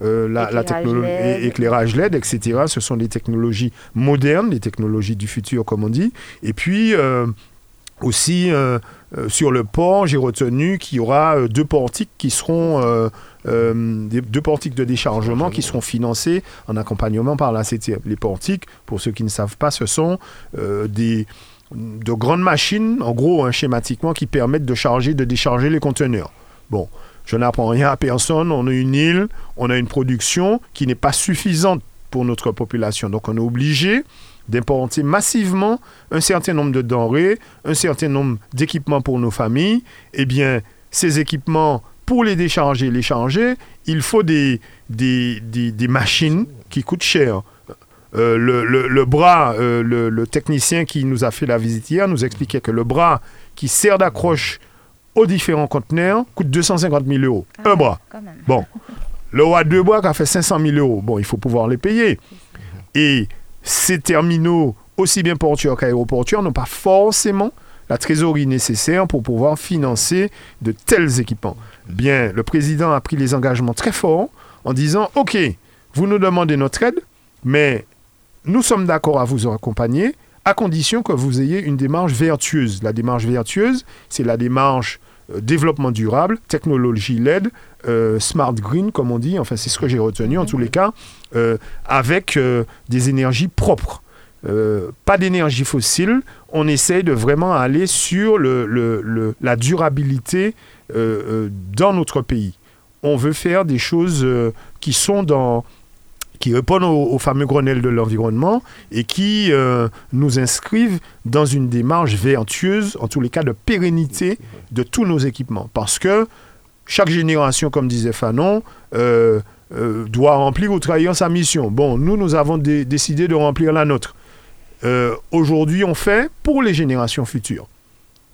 la, technologie éclairage LED, etc. Ce sont des technologies modernes, des technologies du futur, comme on dit. Et puis, aussi, euh, euh, sur le port, j'ai retenu qu'il y aura euh, deux portiques qui seront deux portiques de déchargement qui seront financés en accompagnement par la CTM. Les portiques, pour ceux qui ne savent pas, ce sont des de grandes machines, en gros, hein, schématiquement, qui permettent de charger, de décharger les conteneurs. Bon, je n'apprends rien à personne. On a une île, on a une production qui n'est pas suffisante pour notre population. Donc, on est obligé d'importer massivement un certain nombre de denrées, un certain nombre d'équipements pour nos familles, eh bien, ces équipements, pour les décharger, les charger, il faut des, des, des, machines qui coûtent cher. euh, le, le- le bras, euh, le, le technicien qui nous a fait la visite hier nous expliquait que le bras qui sert d'accroche aux différents conteneurs coûte 250 000 euros. Ah un bras. Bon, le roi deux bois qui a fait 500 000 euros. Bon, il faut pouvoir les payer. Et ces terminaux, aussi bien portuaires qu'aéroportuaires, n'ont pas forcément la trésorerie nécessaire pour pouvoir financer de tels équipements. Bien, le président a pris les engagements très forts en disant, OK, vous nous demandez notre aide, mais nous sommes d'accord à vous accompagner à condition que vous ayez une démarche vertueuse. La démarche vertueuse, c'est la démarche développement durable, technologie LED, euh, smart green, comme on dit, enfin c'est ce que j'ai retenu en tous les cas, euh, avec euh, des énergies propres. Euh, pas d'énergie fossile, on essaye de vraiment aller sur le- le- le- la durabilité euh, euh, dans notre pays. On veut faire des choses euh, qui sont dans qui répondent au, fameux Grenelle de l'environnement et qui euh, nous inscrivent dans une démarche vertueuse, en tous les cas de pérennité de tous nos équipements. Parce que chaque génération, comme disait Fanon, euh, euh, doit remplir ou trahir sa mission. Bon, nous, nous avons dé- décidé de remplir la nôtre. Aujourd'hui, on fait pour les générations futures.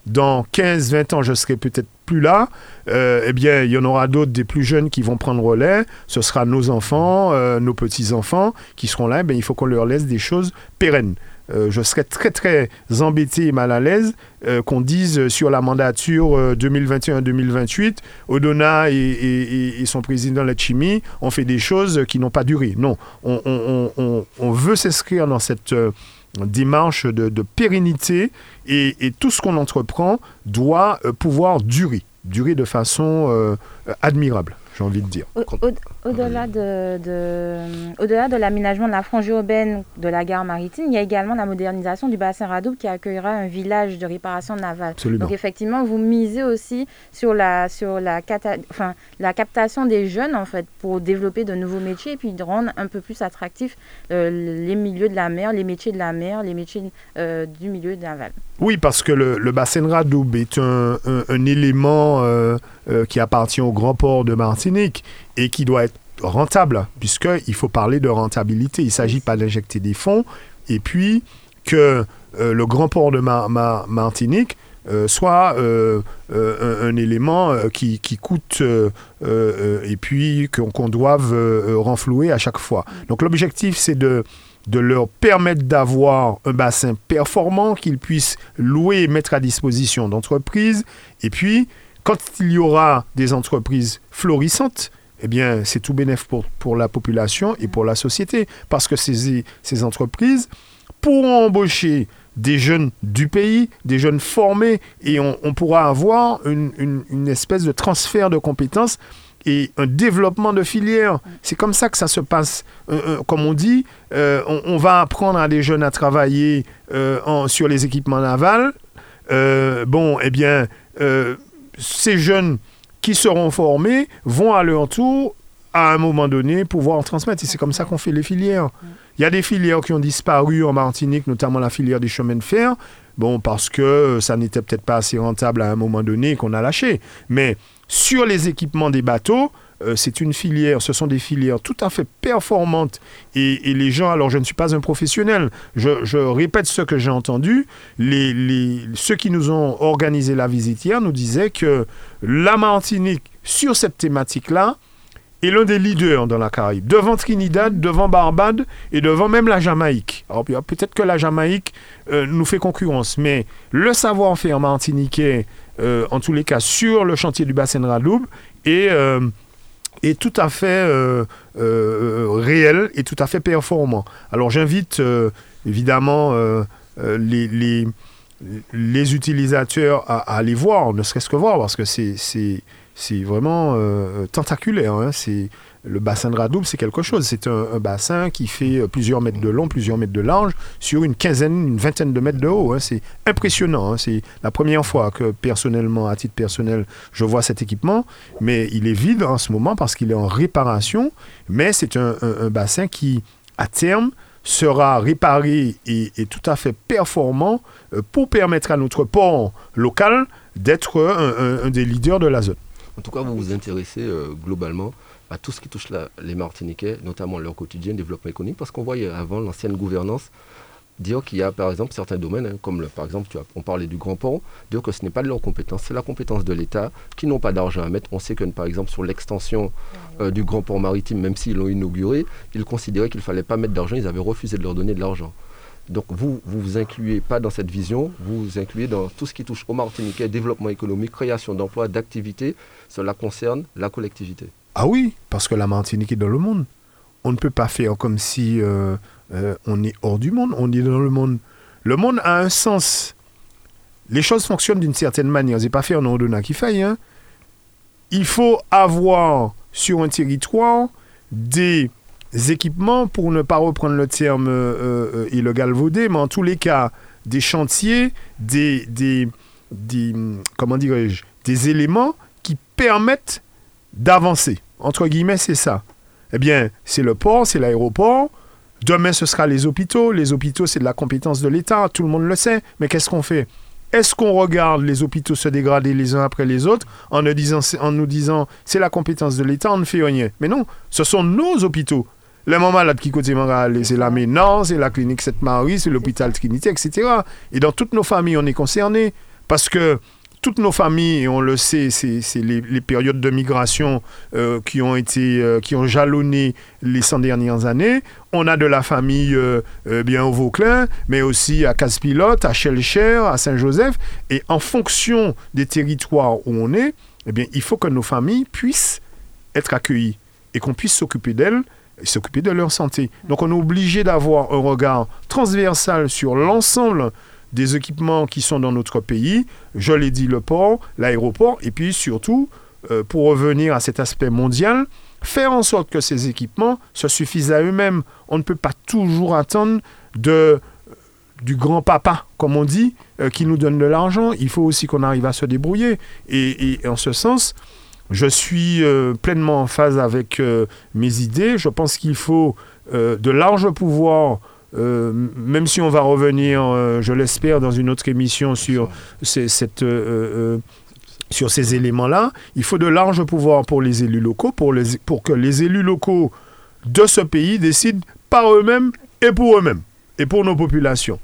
Dans 15, 20 ans, je serai peut-être plus là. Euh, eh bien, il y en aura d'autres des plus jeunes qui vont prendre relais. Ce sera nos enfants, euh, nos petits-enfants qui seront là. Eh bien, il faut qu'on leur laisse des choses pérennes. Euh, je serais très, très embêté et mal à l'aise qu'on dise sur la mandature euh, 2021-2028, Odona et, son président Lachimi ont fait des choses qui n'ont pas duré. Non, on, veut s'inscrire dans cette démarche de, pérennité et, et tout ce qu'on entreprend doit euh, pouvoir durer, durer de façon euh, admirable, j'ai envie de dire. Au- au- Au-delà de, de- au-delà de l'aménagement de la frange urbaine de la gare maritime, il y a également la modernisation du bassin Radoub qui accueillera un village de réparation navale. Absolument. Donc effectivement, vous misez aussi sur la, sur la, cata- enfin, la captation des jeunes en fait pour développer de nouveaux métiers et puis de rendre un peu plus attractifs euh, les milieux de la mer, les métiers de la mer, les métiers euh, du milieu naval. Oui, parce que le, le bassin Radoub est un, un- un élément euh, qui appartient au grand port de Martinique et qui doit être rentable, puisqu'il faut parler de rentabilité. Il ne s'agit pas d'injecter des fonds et puis que euh, le grand port de Mar- Mar- Martinique euh, soit euh, un, élément qui, coûte et puis qu'on doive renflouer à chaque fois. Donc l'objectif, c'est de de leur permettre d'avoir un bassin performant qu'ils puissent louer et mettre à disposition d'entreprises. Et puis, quand il y aura des entreprises florissantes, eh bien, c'est tout bénéf pour, pour la population et pour la société. Parce que ces, ces entreprises pourront embaucher des jeunes du pays, des jeunes formés, et on, on pourra avoir une, une- espèce de transfert de compétences et un développement de filières. C'est comme ça que ça se passe. Euh, euh, comme on dit, euh, on, va apprendre à des jeunes à travailler sur les équipements navals. Bon, eh bien, ces jeunes qui seront formés vont à leur tour, à un moment donné, pouvoir en transmettre. Et c'est comme ça qu'on fait les filières. Il y a des filières qui ont disparu en Martinique, notamment la filière des chemins de fer. Bon, parce que euh, ça n'était peut-être pas assez rentable à un moment donné qu'on a lâché. Mais sur les équipements des bateaux, euh, c'est une filière, ce sont des filières tout à fait performantes. Et, les gens, alors je ne suis pas un professionnel, je, répète ce que j'ai entendu, les, ceux qui nous ont organisé la visite hier nous disaient que la Martinique, sur cette thématique-là, est l'un des leaders dans la Caraïbe, devant Trinidad, devant Barbade et devant même la Jamaïque. Alors peut-être que la Jamaïque euh, nous fait concurrence, mais le savoir-faire martiniquais, euh, en tous les cas sur le chantier du bassin de Radoub, est, est tout à fait euh, euh, réel et tout à fait performant. Alors j'invite euh, évidemment les, les, utilisateurs à, à aller voir, ne serait-ce que voir, parce que c'est vraiment tentaculaire. hein. C'est le bassin de Radoub, c'est quelque chose. C'est un, bassin qui fait euh, plusieurs mètres de long, plusieurs mètres de large, sur une quinzaine, une vingtaine de mètres de haut. hein. C'est impressionnant. hein. C'est la première fois que personnellement, à titre personnel, je vois cet équipement, mais il est vide en ce moment parce qu'il est en réparation. Mais c'est un, bassin qui, à terme, sera réparé et, et tout à fait performant euh, pour permettre à notre port local d'être un des leaders de la zone. En tout cas, vous vous intéressez euh, globalement à tout ce qui touche les Martiniquais, notamment leur quotidien, développement économique, parce qu'on voyait avant l'ancienne gouvernance dire qu'il y a par exemple certains domaines, hein, comme par exemple on parlait du Grand Port, dire que ce n'est pas de leur compétence, c'est la compétence de l'État, qui n'ont pas d'argent à mettre. On sait que par exemple sur l'extension euh, du Grand Port maritime, même s'ils l'ont inauguré, ils considéraient qu'il ne fallait pas mettre d'argent, ils avaient refusé de leur donner de l'argent. Donc vous, vous vous incluez pas dans cette vision, vous vous incluez dans tout ce qui touche au Martiniquais, développement économique, création d'emplois, d'activités. Cela concerne la collectivité. Ah oui, parce que la Martinique est dans le monde. On ne peut pas faire comme si euh, euh, on est hors du monde, on est dans le monde. Le monde a un sens. Les choses fonctionnent d'une certaine manière. C'est pas faire non de qui faille. Hein. Il faut avoir sur un territoire des équipements, pour ne pas reprendre le terme euh, euh, et galvaudé, mais en tous les cas, des chantiers, des, des, comment dirais-je, des éléments qui permettent d'avancer. Entre guillemets, c'est ça. Eh bien, c'est le port, c'est l'aéroport. Demain, ce sera les hôpitaux. Les hôpitaux, c'est de la compétence de l'État. Tout le monde le sait. Mais qu'est-ce qu'on fait? Est-ce qu'on regarde les hôpitaux se dégrader les uns après les autres en nous disant, en nous c'est la compétence de l'État, on ne fait rien? Mais non, ce sont nos hôpitaux. Les malades qui côté c'est la Ménance, c'est la clinique Sainte-Marie, c'est l'hôpital Trinité, etc. Et dans toutes nos familles, on est concerné. Parce que toutes nos familles, et on le sait, c'est les, périodes de migration euh, qui ont été, euh, jalonné les 100 dernières années. On a de la famille euh, bien au Vauclin, mais aussi à Casse-Pilote, à Chelcher, à Saint-Joseph. Et en fonction des territoires où on est, eh bien, il faut que nos familles puissent être accueillies et qu'on puisse s'occuper d'elles et s'occuper de leur santé. Donc on est obligé d'avoir un regard transversal sur l'ensemble des équipements qui sont dans notre pays. Je l'ai dit, le port, l'aéroport, et puis surtout, euh, pour revenir à cet aspect mondial, faire en sorte que ces équipements se suffisent à eux-mêmes. On ne peut pas toujours attendre de, du grand papa, comme on dit, euh, qui nous donne de l'argent. Il faut aussi qu'on arrive à se débrouiller. Et, en ce sens, je suis euh, pleinement en phase avec mes idées. Je pense qu'il faut de larges pouvoirs euh, même si on va revenir, euh, je l'espère, dans une autre émission sur, ces, cette, euh, sur ces éléments-là, il faut de larges pouvoirs pour les élus locaux, pour que les élus locaux de ce pays décident par eux-mêmes et pour eux-mêmes, et pour nos populations.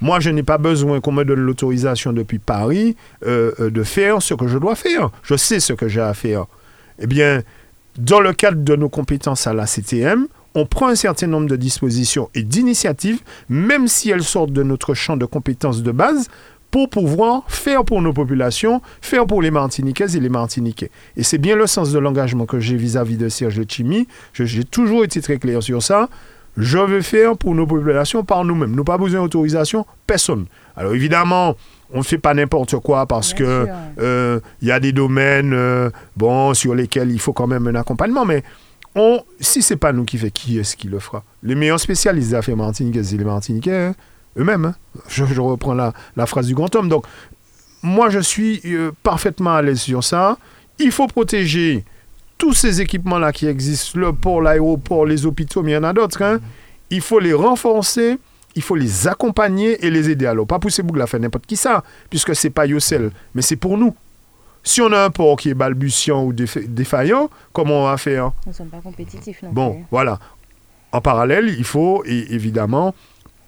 Moi, je n'ai pas besoin qu'on me donne l'autorisation depuis Paris de faire ce que je dois faire. Je sais ce que j'ai à faire. Eh bien, dans le cadre de nos compétences à la CTM, on prend un certain nombre de dispositions et d'initiatives, même si elles sortent de notre champ de compétences de base, pour pouvoir faire pour nos populations, faire pour les Martiniquaises et les Martiniquais. Et c'est bien le sens de l'engagement que j'ai vis-à-vis de Serge Chimi. J'ai toujours été très clair sur ça. Je veux faire pour nos populations par nous-mêmes. Nous n'avons pas besoin d'autorisation, personne. Alors évidemment, on ne fait pas n'importe quoi parce que euh, il y a des domaines euh, bon, sur lesquels il faut quand même un accompagnement, mais on, si c'est pas nous qui fait, qui est-ce qui le fera? Les meilleurs spécialistes des affaires martiniquaises, c'est les Martiniquais hein. eux-mêmes. Hein. Je, reprends la, phrase du grand homme. Donc, moi, je suis euh, parfaitement à l'aise sur ça. Il faut protéger tous ces équipements-là qui existent, le port, l'aéroport, les hôpitaux, mais il y en a d'autres. Hein. Il faut les renforcer, il faut les accompagner et les aider. Alors, pas pousser boucle à faire n'importe qui ça, puisque c'est pas Yossel, mais c'est pour nous. Si on a un port qui est balbutiant ou défaillant, comment on va faire? Nous ne sommes pas compétitifs non Bon, voilà. En parallèle, il faut évidemment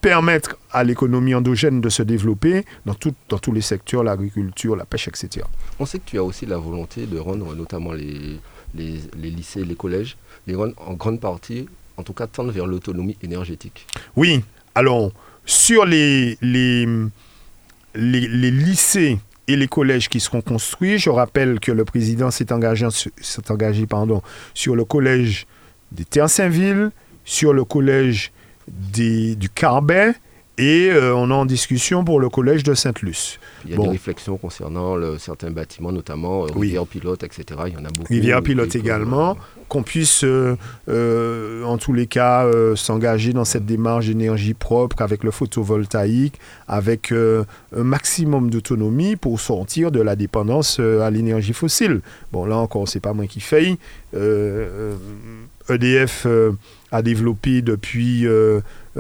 permettre à l'économie endogène de se développer dans, dans tous les secteurs, l'agriculture, la pêche, etc. On sait que tu as aussi la volonté de rendre notamment les, les, lycées, les collèges, les rendre en grande partie, en tout cas, tendre vers l'autonomie énergétique. Oui, alors, sur les, les, les lycées et les collèges qui seront construits. Je rappelle que le président s'est engagé, sur le collège des Terre-Saint-Ville, sur le collège du Carbet et euh, on est en discussion pour le collège de Sainte-Luce. Il y a des réflexions concernant certains bâtiments, notamment euh, Rivière Pilote, etc. Il y en a beaucoup. Rivière Pilote également. Qu'on puisse, euh, en tous les cas, s'engager dans cette démarche d'énergie propre avec le photovoltaïque, avec un maximum d'autonomie pour sortir de la dépendance à l'énergie fossile. Bon, là encore, c'est pas moi qui faille EDF a développé depuis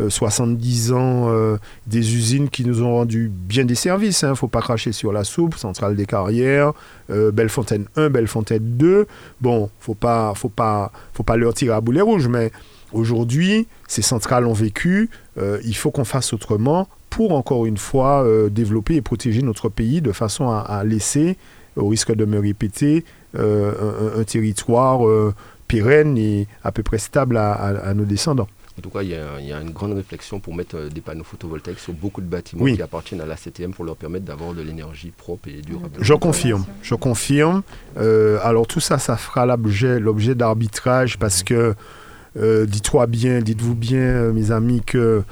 70 ans des usines qui nous ont rendu bien des services. Il hein. ne faut pas cracher sur la soupe, Centrale des Carrières, Bellefontaine 1, Bellefontaine 2. Bon, faut pas, faut pas, faut pas leur tirer à boulet rouge, mais aujourd'hui, ces centrales ont vécu. il faut qu'on fasse autrement pour encore une fois développer et protéger notre pays de façon à laisser au risque de me répéter, euh, un, territoire euh, pérenne et à peu près stable à, nos descendants. En tout cas, il y, a, une grande réflexion pour mettre euh, des panneaux photovoltaïques sur beaucoup de bâtiments qui appartiennent à la CTM pour leur permettre d'avoir de l'énergie propre et durable. Je confirme, je confirme. alors tout ça, ça fera l'objet, d'arbitrage parce que, dites-moi bien, dites-vous bien, mes amis, que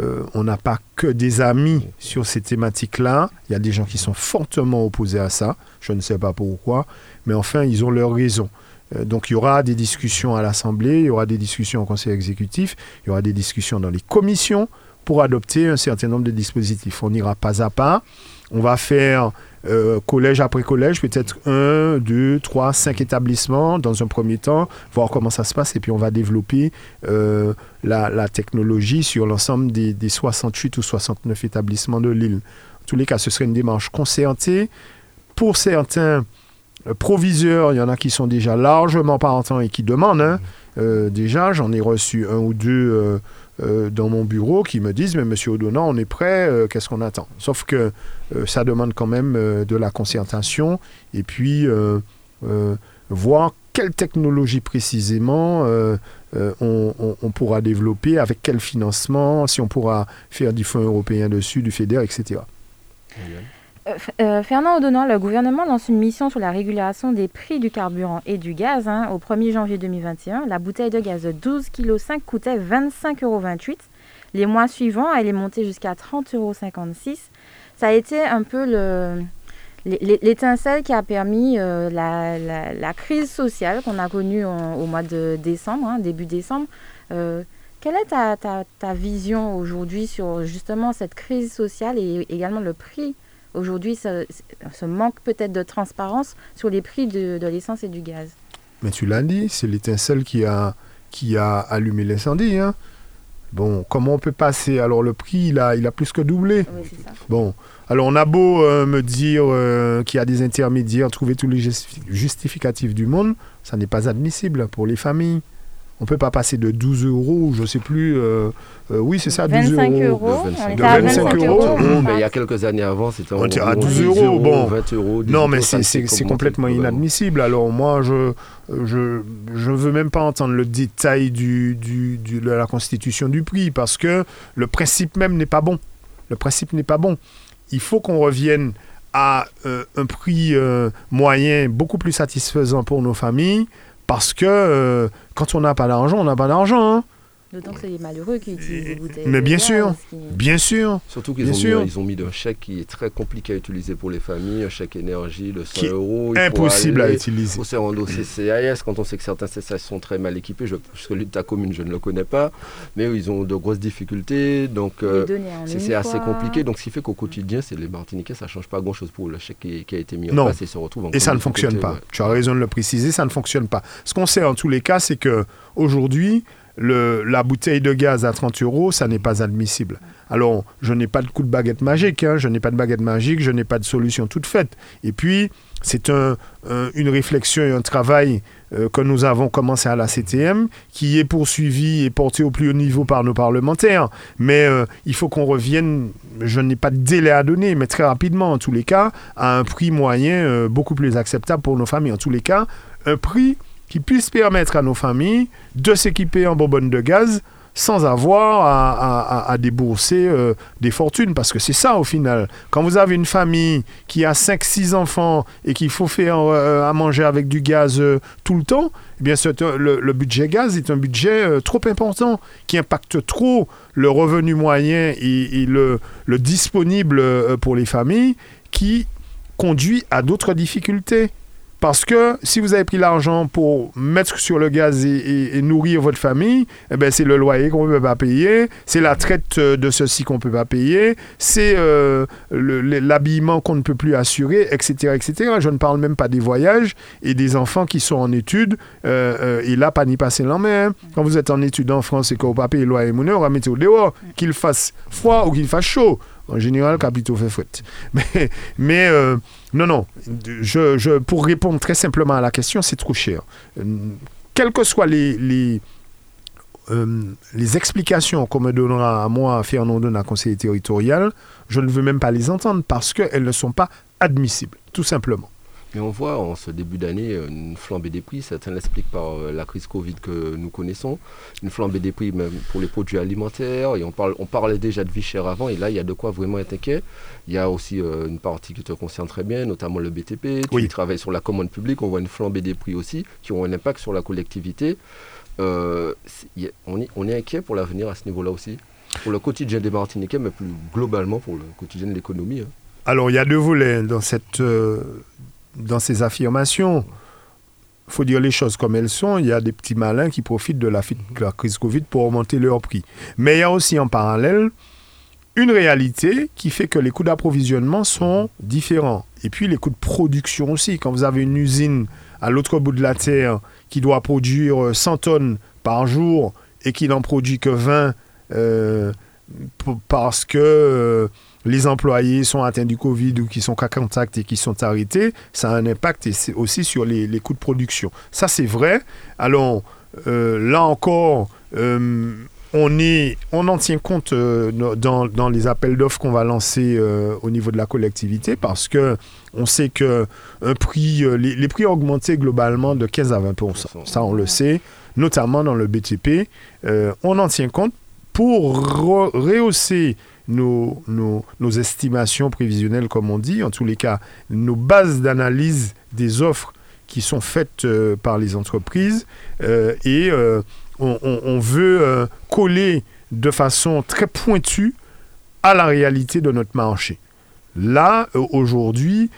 euh, on n'a pas que des amis sur ces thématiques-là. Il y a des gens qui sont fortement opposés à ça. Je ne sais pas pourquoi. Mais enfin, ils ont leur raison. Euh, donc il y aura des discussions à l'Assemblée, il y aura des discussions au Conseil exécutif, il y aura des discussions dans les commissions pour adopter un certain nombre de dispositifs. On n'ira pas à pas. On va faire euh, collège après collège, peut-être un, deux, trois, cinq établissements dans un premier temps, voir comment ça se passe, et puis on va développer euh, la, technologie sur l'ensemble des, 68 ou 69 établissements de l'île. En tous les cas, ce serait une démarche concertée. Pour certains proviseurs, il y en a qui sont déjà largement partants et qui demandent. Hein. déjà, j'en ai reçu un ou deux euh, dans mon bureau qui me disent Mais monsieur O'Donnell, on est prêt, euh, qu'est-ce qu'on attend? Sauf que euh, ça demande quand même de la concertation et puis voir quelle technologie précisément on, pourra développer, avec quel financement, si on pourra faire du fonds européen dessus, du FEDER, etc. Euh, euh, Fernand O'Donnell, le gouvernement lance une mission sur la régulation des prix du carburant et du gaz. Hein, au 1er janvier 2021, la bouteille de gaz de 12,5 kg coûtait 25,28 euros. Les mois suivants, elle est montée jusqu'à 30,56 euros. Ça a été un peu l'étincelle qui a permis euh, la, crise sociale qu'on a connue au mois de décembre, hein, début décembre. quelle est ta, ta vision aujourd'hui sur justement cette crise sociale et également le prix Aujourd'hui, ce manque peut-être de transparence sur les prix de, l'essence et du gaz. Mais tu l'as dit, c'est l'étincelle qui a, qui a allumé l'incendie. Hein. Bon, comment on peut passer? Alors le prix, il a, il a plus que doublé. Oui, ça. Bon, alors on a beau euh, me dire euh, qu'il y a des intermédiaires, trouver tous les justificatifs du monde, ça n'est pas admissible pour les familles. On ne peut pas passer de 12 euros, je ne sais plus. Euh, euh, oui, c'est ça, 12 25 euros. De 25, euros. mais il y a quelques années avant, c'était On à 12 euros. Bon. 20 euros. Non, mais c'est complètement inadmissible. Alors moi, je je je veux même pas entendre le détail du, du, de la constitution du prix parce que le principe même n'est pas bon. Le principe n'est pas bon. Il faut qu'on revienne à euh, un prix moyen beaucoup plus satisfaisant pour nos familles parce que euh, quand on n'a pas d'argent, on n'a pas d'argent. Hein. D'autant que c'est les malheureux qui utilisent des bouteilles. Mais bien sûr, bien sûr. Surtout qu'ils ont, mis, ont mis un chèque qui est très compliqué à utiliser pour les familles, un chèque énergie de 100 euros. Impossible à utiliser. Il faut se rendre au CCAS quand on sait que certains CCAS sont très mal équipés. Je, celui de ta commune, je ne le connais pas. Mais ils ont de grosses difficultés. Donc euh, c'est assez compliqué. Donc ce qui fait qu'au quotidien, c'est les Martiniquais, ça ne change pas grand-chose pour le chèque qui, a été mis en place et se retrouve en Et ça ne fonctionne pas. Tu as raison de le préciser, ça ne fonctionne pas. Ce qu'on sait en tous les cas, c'est que aujourd'hui, la bouteille de gaz à 30 euros, ça n'est pas admissible. Alors, je n'ai pas de coup de baguette magique, hein. je n'ai pas de baguette magique, je n'ai pas de solution toute faite. Et puis, c'est une réflexion et un travail euh, que nous avons commencé à la CTM, qui est poursuivi et porté au plus haut niveau par nos parlementaires. Mais euh, il faut qu'on revienne, je n'ai pas de délai à donner, mais très rapidement, en tous les cas, à un prix moyen euh, beaucoup plus acceptable pour nos familles. En tous les cas, un prix qui puisse permettre à nos familles de s'équiper en bonbonne de gaz sans avoir à, débourser euh, des fortunes. Parce que c'est ça au final. Quand vous avez une famille qui a 5-6 enfants et qu'il faut faire euh, à manger avec du gaz euh, tout le temps, eh bien le, budget gaz est un budget trop important qui impacte trop le revenu moyen et, le, le, disponible pour les familles qui conduit à d'autres difficultés. Parce que si vous avez pris l'argent pour mettre sur le gaz et, nourrir votre famille, eh ben c'est le loyer qu'on ne peut pas payer, c'est la traite euh, de ceci qu'on ne peut pas payer, c'est euh, l'habillement qu'on ne peut plus assurer, etc., etc. Je ne parle même pas des voyages et des enfants qui sont en études. Euh, et là, pas ni passer la main. Quand vous êtes en études en France et que vous ne payez le loyer, on va mettre au dehors, qu'il fasse froid ou qu'il fasse chaud. En général, capitaux fait fouette. Mais, mais non, non. Je, pour répondre très simplement à la question, c'est trop cher. Euh, quelles que soient euh, les explications qu'on me donnera à moi, Fernand Donat, conseiller territorial, je ne veux même pas les entendre parce qu'elles ne sont pas admissibles, tout simplement. Mais on voit en ce début d'année euh, une flambée des prix, certains l'expliquent par euh, la crise Covid que nous connaissons, une flambée des prix même pour les produits alimentaires, et on, parle, on parlait déjà de vie chère avant, et là il y a de quoi vraiment être inquiet. Il y a aussi euh, une partie qui te concerne très bien, notamment le BTP, qui travaille sur la commande publique, on voit une flambée des prix aussi, qui ont un impact sur la collectivité. on, est, inquiet pour l'avenir à ce niveau-là aussi, pour le quotidien des Martiniquais, mais plus globalement pour le quotidien de l'économie. Hein. Alors il y a deux volets dans cette dans ces affirmations, il faut dire les choses comme elles sont. Il y a des petits malins qui profitent de la, crise Covid pour augmenter leur prix. Mais il y a aussi en parallèle une réalité qui fait que les coûts d'approvisionnement sont différents. Et puis les coûts de production aussi. Quand vous avez une usine à l'autre bout de la Terre qui doit produire 100 tonnes par jour et qui n'en produit que 20 euh, parce que... Euh, les employés sont atteints du Covid ou qui sont cas contact et qui sont arrêtés, ça a un impact aussi sur les, coûts de production. Ça, c'est vrai. Alors, euh, là encore, euh, on, est, on en tient compte dans, les appels d'offres qu'on va lancer au niveau de la collectivité parce que on sait que les, prix ont augmenté globalement de 15 à 20% Ça, on le sait, notamment dans le BTP. on en tient compte pour rehausser nos, estimations prévisionnelles, comme on dit, en tous les cas, nos bases d'analyse des offres qui sont faites euh, par les entreprises euh, et euh, on, veut coller de façon très pointue à la réalité de notre marché. Là, aujourd'hui,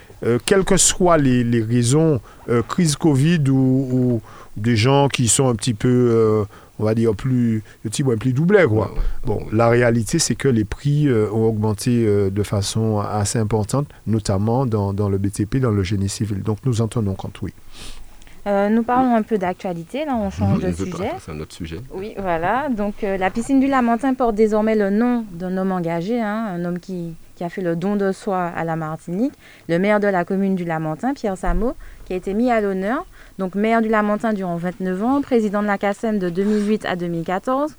quelles que soient les, raisons, crise Covid ou, des gens qui sont un petit peu on va dire, plus, le type plus doublé, quoi. Bon, la réalité, c'est que les prix euh, ont augmenté euh, de façon assez importante, notamment dans, dans, le BTP, dans le génie civil. Donc, nous en tenons compte, oui. Euh, nous parlons un peu d'actualité, là on change de sujet. C'est un autre sujet. Oui, voilà. Donc la piscine du Lamentin porte désormais le nom d'un homme engagé, hein, un homme qui, qui, a fait le don de soi à la Martinique, le maire de la commune du Lamentin, Pierre Samo, qui a été mis à l'honneur donc maire du Lamentin durant 29 ans, président de la CASEM de 2008 à 2014.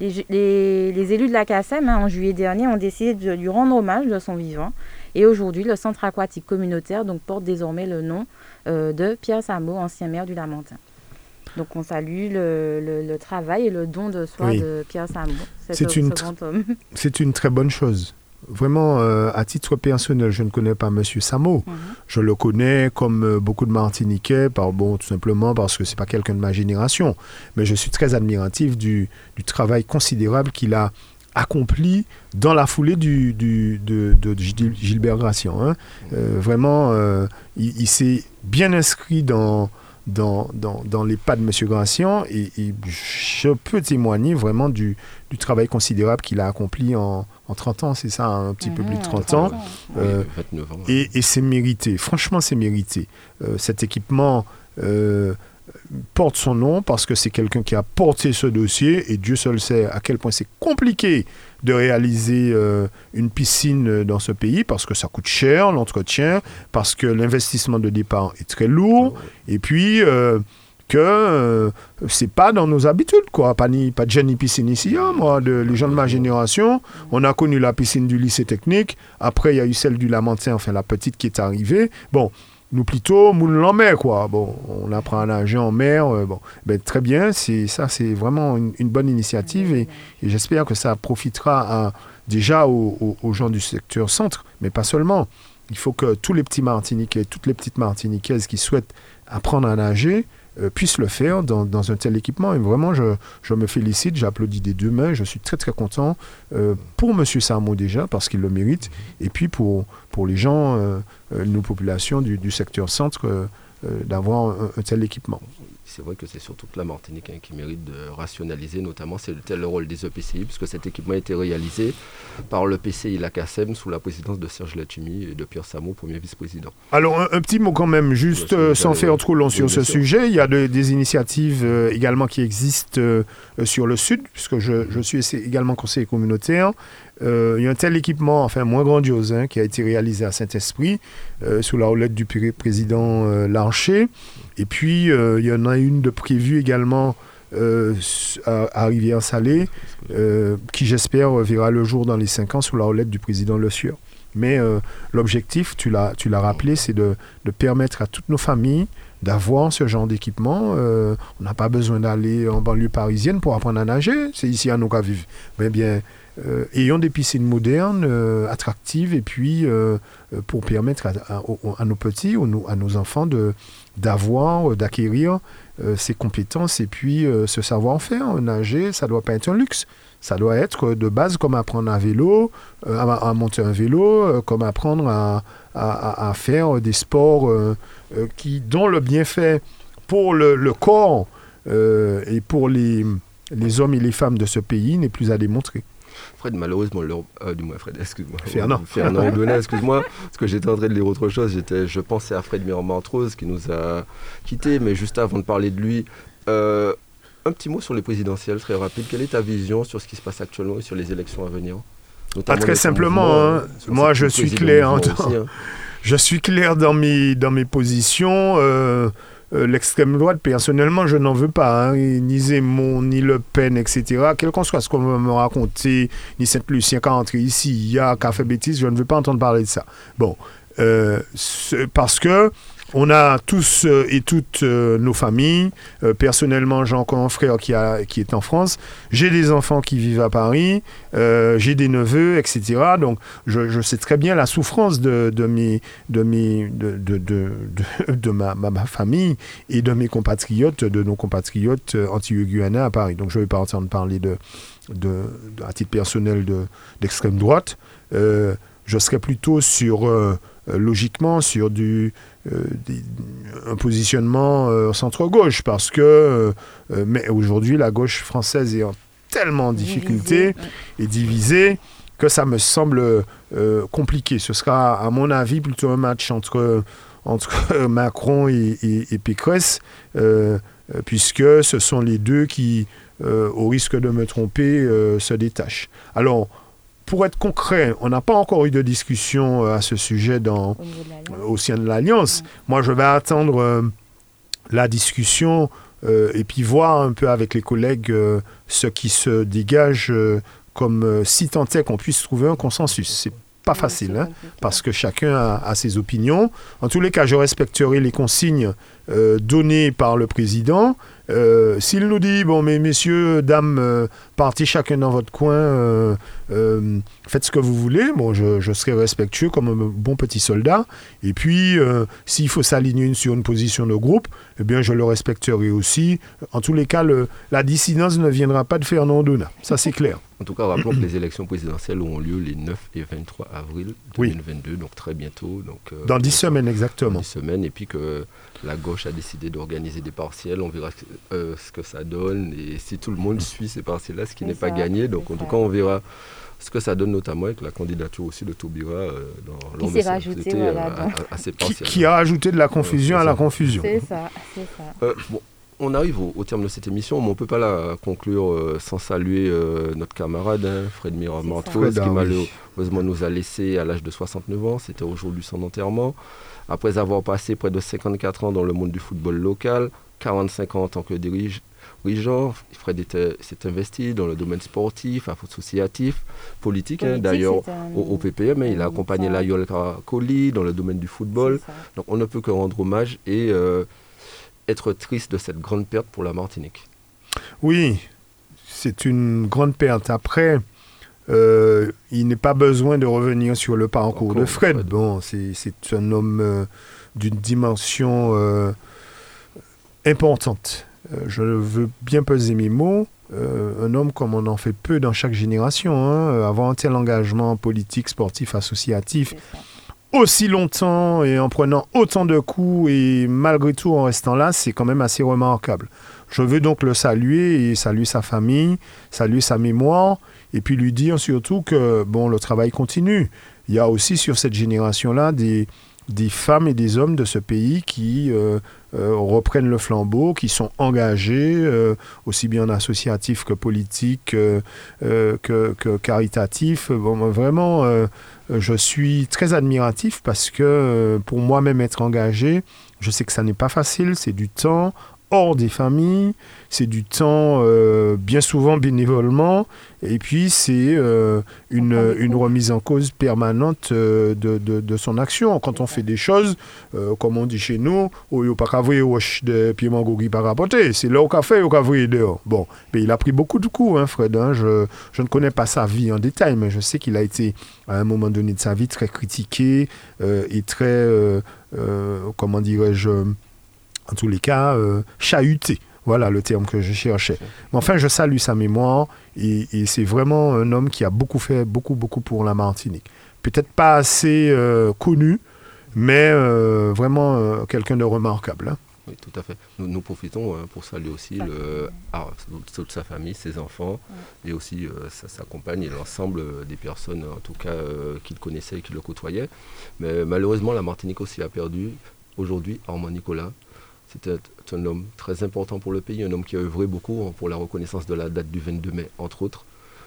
Les, élus de la CASEM, hein, en juillet dernier, ont décidé de lui rendre hommage de son vivant. Et aujourd'hui, le centre aquatique communautaire donc, porte désormais le nom euh, de Pierre Samo, ancien maire du Lamentin. Donc on salue le, travail et le don de soi de Pierre Samo, c'est une, C'est une très bonne chose. Vraiment, euh, à titre personnel, je ne connais pas M. Samo. Mhm. Je le connais comme euh, beaucoup de Martiniquais, par, bon, tout simplement parce que ce n'est pas quelqu'un de ma génération. Mais je suis très admiratif du, travail considérable qu'il a accompli dans la foulée du, de, Gilbert Gracian. Hein. Euh, vraiment, il s'est bien inscrit dans, dans, dans, les pas de M. Gracian et, je peux témoigner vraiment du, du travail considérable qu'il a accompli en, en, 30 ans, c'est ça, un petit peu plus de 30 ans. Euh, et, et c'est mérité, franchement c'est mérité. Euh, cet équipement euh, porte son nom parce que c'est quelqu'un qui a porté ce dossier et Dieu seul sait à quel point c'est compliqué de réaliser euh, une piscine dans ce pays parce que ça coûte cher l'entretien, parce que l'investissement de départ est très lourd et puis euh, que euh, c'est pas dans nos habitudes quoi, pas ni pas de ni piscine ici hein, moi de, les gens de ma génération, on a connu la piscine du lycée technique, après il y a eu celle du Lamentin, enfin la petite qui est arrivée. Bon, nous plutôt moulin en mer quoi. Bon, on apprend à nager en mer. Euh, ben, très bien. C'est ça, c'est vraiment une, bonne initiative et, j'espère que ça profitera déjà aux, gens du secteur centre, mais pas seulement. Il faut que tous les petits Martiniquais, toutes les petites Martiniquaises qui souhaitent apprendre à nager euh, le faire dans, un tel équipement. Et vraiment, je, me félicite, j'applaudis des deux mains. Je suis très très content euh, pour M. Sarmo déjà, parce qu'il le mérite, et puis pour, pour les gens, euh, nos populations du, secteur centre. d'avoir un, tel équipement c'est vrai que c'est surtout la Martinique hein, qui mérite de rationaliser, notamment c'est le rôle des EPCI, puisque cet équipement a été réalisé par le PCI LACASEM sous la présidence de Serge Lachimi et de Pierre Samo, premier vice-président. Alors un, petit mot quand même, juste euh, sans faire trop long sur ce sujet, il y a des initiatives euh, également qui existent euh, sur le sud, puisque je, je suis également conseiller communautaire. Il y a un tel équipement, enfin moins grandiose, hein, qui a été réalisé à Saint-Esprit, sous la houlette du président Larcher. Et puis, euh, il y en a une de prévue également euh, à, Rivière-Salée, euh, qui j'espère verra le jour dans les cinq ans sous la houlette du président Le Sueur. Mais l'objectif, tu l'as rappelé, c'est de, permettre à toutes nos familles d'avoir ce genre d'équipement. on n'a pas besoin d'aller en banlieue parisienne pour apprendre à nager. C'est ici à nous qu'à vivre. Bien, ayons des piscines modernes, attractives, et puis pour permettre à, nos petits ou à nos enfants d'avoir, euh, d'acquérir euh, ces compétences et puis euh, ce savoir-faire. Nager, ça ne doit pas être un luxe. Ça doit être de base comme apprendre à vélo, à, monter un vélo, comme apprendre à, à, faire des sports qui, dont le bienfait pour le, le corps et pour les, les hommes et les femmes de ce pays n'est plus à démontrer. Fred, malheureusement, euh, du moins Fred, excuse-moi. Fernand. Fernand excuse-moi, parce que j'étais en train de lire autre chose. J'étais, je pensais à Fred Mirand-Montrose qui nous a quittés, mais juste avant de parler de lui, euh, un petit mot sur les présidentielles, très rapide. Quelle est ta vision sur ce qui se passe actuellement et sur les élections à venir? Pas très simplement, hein. moi je suis clair. Hein. je suis clair dans mes, dans mes positions. Euh, euh, l'extrême droite, personnellement, je n'en veux pas. Hein. Ni Zemmour, ni Le Pen, etc. Quel qu'on soit ce qu'on va me raconter, ni Saint-Lucien qui a entré ici, il y a, café bêtise, je ne veux pas entendre parler de ça. Bon, euh, parce que on a tous euh, et toutes euh, nos familles. Euh, personnellement, j'ai encore un frère qui, est en France. J'ai des enfants qui vivent à Paris. j'ai des neveux, etc. Donc, je, sais très bien la souffrance de, ma, famille et de mes compatriotes, de nos compatriotes anti-guyanais à Paris. Donc, je ne vais pas entendre parler de, à titre personnel d'extrême droite. je serais plutôt sur, logiquement, sur du euh, un positionnement euh, centre-gauche parce que euh, mais aujourd'hui la gauche française est en tellement difficulté et divisée que ça me semble compliqué. Ce sera, à mon avis, plutôt un match entre, entre Macron et, et, Pécresse, puisque ce sont les deux qui, au risque de me tromper, se détachent. Alors, pour être concret, on n'a pas encore eu de discussion euh, à ce sujet dans, au, sein de l'Alliance. Moi, je vais attendre euh, la discussion euh, et puis voir un peu avec les collègues ce qui se dégage comme si tant est qu'on puisse trouver un consensus. C'est pas facile, hein, parce que chacun a, ses opinions. En tous les cas, je respecterai les consignes données par le président. Euh, s'il nous dit, bon, mais messieurs, dames, euh, partez chacun dans votre coin, euh, faites ce que vous voulez, bon, je, serai respectueux comme un bon petit soldat. Et puis, s'il faut s'aligner sur une position de groupe, eh bien, je le respecterai aussi. En tous les cas, la dissidence ne viendra pas de Fernand Dona. Ça, c'est clair. En tout cas, rappelons que les élections présidentielles auront lieu les 9 et 23 avril 2022, donc très bientôt. Donc, dans 10 semaines exactement. Dans 10 semaines, et puis que la gauche a décidé d'organiser des partiels. On verra euh, ce que ça donne et si tout le monde suit ces partiels-là, ce qui n'est pas gagné. Donc en tout cas, on verra ce que ça donne notamment avec la candidature aussi de Taubira euh, dans qui rajouté, euh, à, ces partiels. Qui, a ajouté de la confusion à la confusion. C'est ça, c'est ça. bon, on arrive au, terme de cette émission, mais on ne peut pas la conclure sans saluer notre camarade, hein, Fred Miramantos, qui malheureusement nous a laissé à l'âge de 69 ans. C'était aujourd'hui son enterrement. Après avoir passé près de 54 ans dans le monde du football local, 45 ans en tant que dirigeant, Fred s'est investi dans le domaine sportif, associatif, politique, hein, d'ailleurs au, PPM. Hein, il a accompagné la Yolka Koli dans le domaine du football. Donc on ne peut que rendre hommage et euh, être triste de cette grande perte pour la Martinique. Oui, c'est une grande perte. Après, euh, il n'est pas besoin de revenir sur le parcours de Fred. Bon, c'est un homme euh, d'une dimension euh, importante. Je veux bien peser mes mots. un homme comme on en fait peu dans chaque génération. Hein, avoir un tel engagement politique, sportif, associatif, aussi longtemps et en prenant autant de coups et malgré tout en restant là, c'est quand même assez remarquable. Je veux donc le saluer et saluer sa famille, saluer sa mémoire et puis lui dire surtout que bon, le travail continue. Il y a aussi sur cette génération-là des, des femmes et des hommes de ce pays qui euh, euh, reprennent le flambeau, qui sont engagés, euh, aussi bien associatifs que politiques, que, caritatifs. Bon, vraiment, je suis très admiratif parce que pour moi-même être engagé, je sais que ça n'est pas facile, c'est du temps hors des familles, c'est du temps euh, bien souvent bénévolement, et puis c'est euh, une, une, remise en cause permanente euh, de, de, son action. Quand on fait des choses, comme on dit chez nous, il n'y a pas qu'à de c'est là au café, au café dehors. Bon, mais il a pris beaucoup de coups, hein, Fred. Hein. Je, je, ne connais pas sa vie en détail, mais je sais qu'il a été à un moment donné de sa vie très critiqué et très, comment dirais-je, en tous les cas, euh, chahuté. Voilà le terme que je cherchais. Mais enfin, je salue sa mémoire et, c'est vraiment un homme qui a beaucoup fait, beaucoup, beaucoup pour la Martinique. Peut-être pas assez euh, connu, mais euh, vraiment quelqu'un de remarquable. Hein. Oui, tout à fait. Nous, profitons hein, pour saluer aussi le, ah, toute sa famille, ses enfants, et aussi sa, compagne et l'ensemble des personnes, en tout cas, qu'il connaissait et qui le côtoyaient. Mais malheureusement, la Martinique aussi a perdu aujourd'hui Armand Nicolas, c'était un homme très important pour le pays, un homme qui a œuvré beaucoup hein, pour la reconnaissance de la date du 22 mai, entre autres.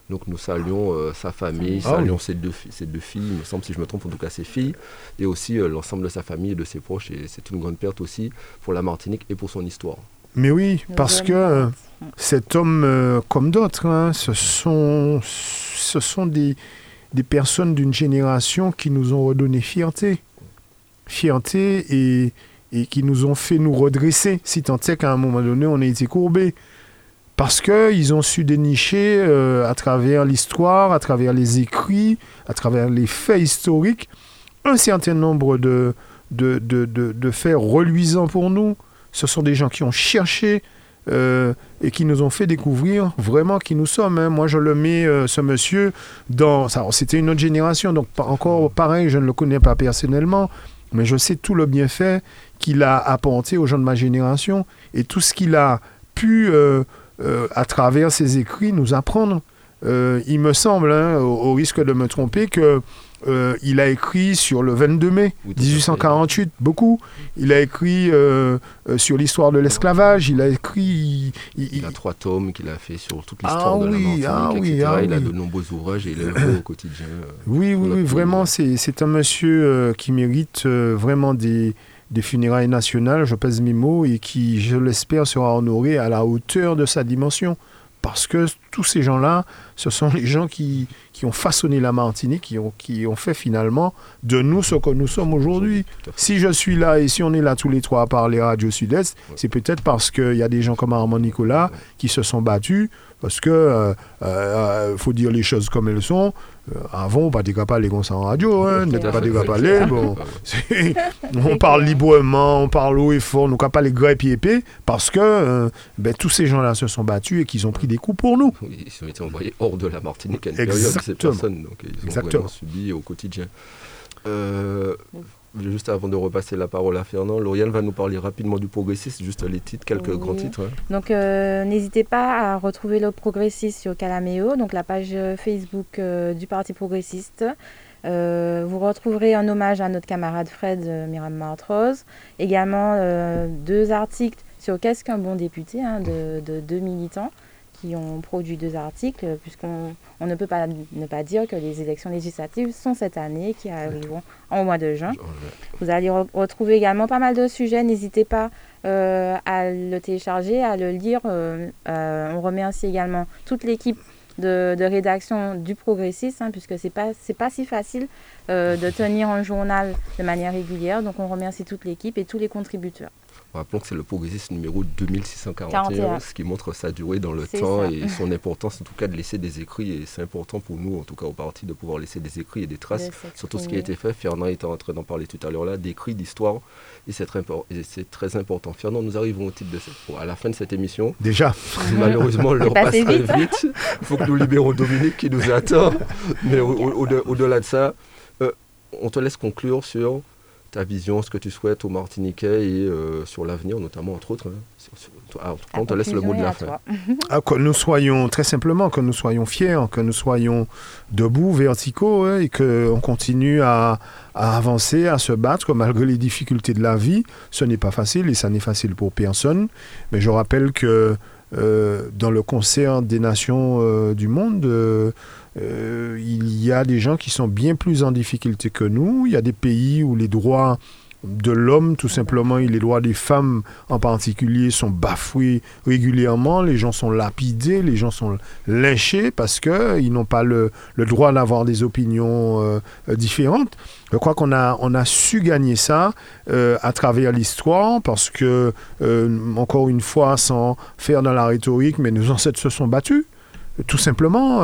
Donc nous saluons euh, sa famille, ah saluons ses, deux, ses, deux, filles, il me semble, si je me trompe, en tout cas ses filles, et aussi euh, l'ensemble de sa famille et de ses proches. Et c'est une grande perte aussi pour la Martinique et pour son histoire. Mais oui, parce que euh, cet homme, comme d'autres, hein, ce sont, ce sont des, des personnes d'une génération qui nous ont redonné fierté. Fierté et et qui nous ont fait nous redresser, si tant est qu'à un moment donné, on a été courbés. Parce qu'ils ont su dénicher euh, à travers l'histoire, à travers les écrits, à travers les faits historiques, un certain nombre de, de, de, de, faits reluisants pour nous. Ce sont des gens qui ont cherché euh, et qui nous ont fait découvrir vraiment qui nous sommes. Hein. Moi, je le mets, euh, ce monsieur, dans... C'était une autre génération, donc encore pareil, je ne le connais pas personnellement, mais je sais tout le bienfait qu'il a apporté aux gens de ma génération et tout ce qu'il a pu, euh, euh, à travers ses écrits, nous apprendre. Euh, il me semble, hein, au, risque de me tromper, que il a écrit sur le 22 mai 1848, beaucoup. Il a écrit sur l'histoire de l'esclavage. Il a écrit. Il, a trois tomes qu'il a fait sur toute l'histoire ah de la ah oui, ah il a de nombreux ouvrages et il est au quotidien. oui, oui, oui vraiment, c'est un monsieur qui mérite vraiment des, des funérailles nationales, je pèse mes mots, et qui, je l'espère, sera honoré à la hauteur de sa dimension. Parce que tous ces gens-là, ce sont les gens qui, qui ont façonné la Martinique, qui ont, qui ont fait finalement de nous ce que nous sommes aujourd'hui. Si je suis là et si on est là tous les trois à parler Radio Sud-Est, c'est peut-être parce qu'il y a des gens comme Armand Nicolas qui se sont battus, parce que euh, euh, faut dire les choses comme elles sont. Euh, avant, pas des parler comme ça en radio, hein, n'était pas des parler. Bon, on parle librement, on parle haut et fort, nous pas les grès et épais, parce que euh, ben, tous ces gens-là se sont battus et qu'ils ont pris des coups pour nous. ils ont été envoyés hors de la Martinique à une période, ces personnes, donc ils ont Exactement. vraiment subi au quotidien. Euh, Juste avant de repasser la parole à Fernand, Lauriane va nous parler rapidement du progressiste, juste les titres, quelques grands titres. Hein. Donc euh, n'hésitez pas à retrouver le progressiste sur Calameo, donc la page Facebook euh, du Parti progressiste. Euh, vous retrouverez un hommage à notre camarade Fred Miram Martrose. Également deux articles sur qu'est-ce qu'un bon député hein, de, de, deux militants qui ont produit deux articles, puisqu'on on ne peut pas ne pas dire que les élections législatives sont cette année, qui arriveront en mois de juin. Vous allez retrouver également pas mal de sujets. N'hésitez pas euh, à le télécharger, à le lire. Euh, euh, on remercie également toute l'équipe de, rédaction du Progressiste, hein, puisque c'est pas c'est pas si facile de tenir un journal de manière régulière. Donc on remercie toute l'équipe et tous les contributeurs. Rappelons que c'est le progressiste numéro 2641, ce qui montre sa durée dans le temps et son importance, en tout cas, de laisser des écrits. Et c'est important pour nous, en tout cas au parti, de pouvoir laisser des écrits et des traces sur tout ce qui a été fait. Fernand était en train d'en parler tout à l'heure là, d'écrits, d'histoire. Et c'est très, très, important. Fernand, nous arrivons au titre de cette, à la fin de cette émission. Déjà. Malheureusement, l'heure passe très vite. Il faut que nous libérons Dominique qui nous attend. Mais au-delà de ça, on te laisse conclure sur ta vision, ce que tu souhaites aux Martiniquais et euh, sur l'avenir, notamment, entre autres. Hein. Ah, on te laisse le mot de la fin. Ah, que nous soyons, très simplement, que nous soyons fiers, que nous soyons debout, verticaux, hein, et qu'on continue à, avancer, à se battre, malgré les difficultés de la vie. Ce n'est pas facile, et ça n'est facile pour personne. Mais je rappelle que euh, dans le concert des nations euh, du monde, euh, il y a des gens qui sont bien plus en difficulté que nous. Il y a des pays où les droits de l'homme, tout simplement, et les droits des femmes en particulier sont bafoués régulièrement. Les gens sont lapidés, les gens sont lynchés parce qu'ils n'ont pas le, droit d'avoir des opinions euh, différentes. Je crois qu'on a, su gagner ça euh, à travers l'histoire parce que, encore une fois, sans faire dans la rhétorique, mais nos ancêtres se sont battus. Tout simplement,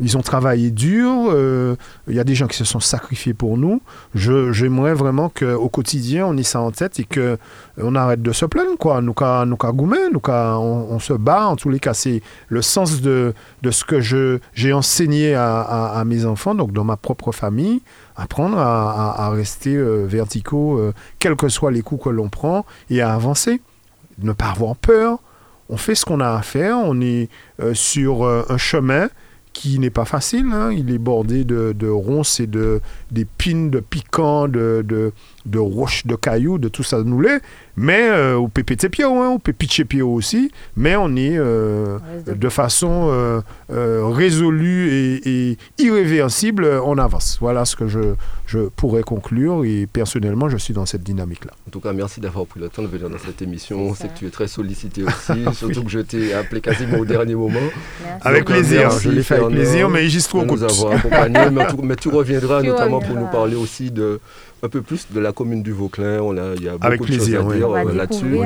ils ont travaillé dur. Euh, il y a des gens qui se sont sacrifiés pour nous. J'aimerais vraiment qu'au quotidien, on ait ça en tête et qu'on euh, arrête de se plaindre. Quoi. Nous, nous, nous on, se bat. En tous les cas, c'est le sens de, de ce que j'ai enseigné à, mes enfants, donc dans ma propre famille. Apprendre à, rester euh, verticaux, quels que soient les coups que l'on prend, et à avancer. Ne pas avoir peur. On fait ce qu'on a à faire. On est sur un chemin qui n'est pas facile. Hein. Il est bordé de, ronces et de d'épines, de piquants, de, de, roches, de cailloux, de tout ça nous l'est. Mais euh, on peut péter pied, hein, on peut pitcher pied aussi. Mais on est euh, de façon euh, résolue et, irréversible, on avance. Voilà ce que je, je pourrais conclure. Et personnellement, je suis dans cette dynamique-là. En tout cas, merci d'avoir pris le temps de venir dans cette émission. On sait que tu es très sollicité aussi, surtout que je t'ai appelé quasiment au dernier moment. Avec plaisir, je l'ai fait avec plaisir, mais juste pour nous avoir accompagnés. mais, mais, tu reviendras notamment pour nous parler aussi de un peu plus de la commune du Vauclin. On a, il y a beaucoup Avec plaisir, de choses à dire euh, là-dessus.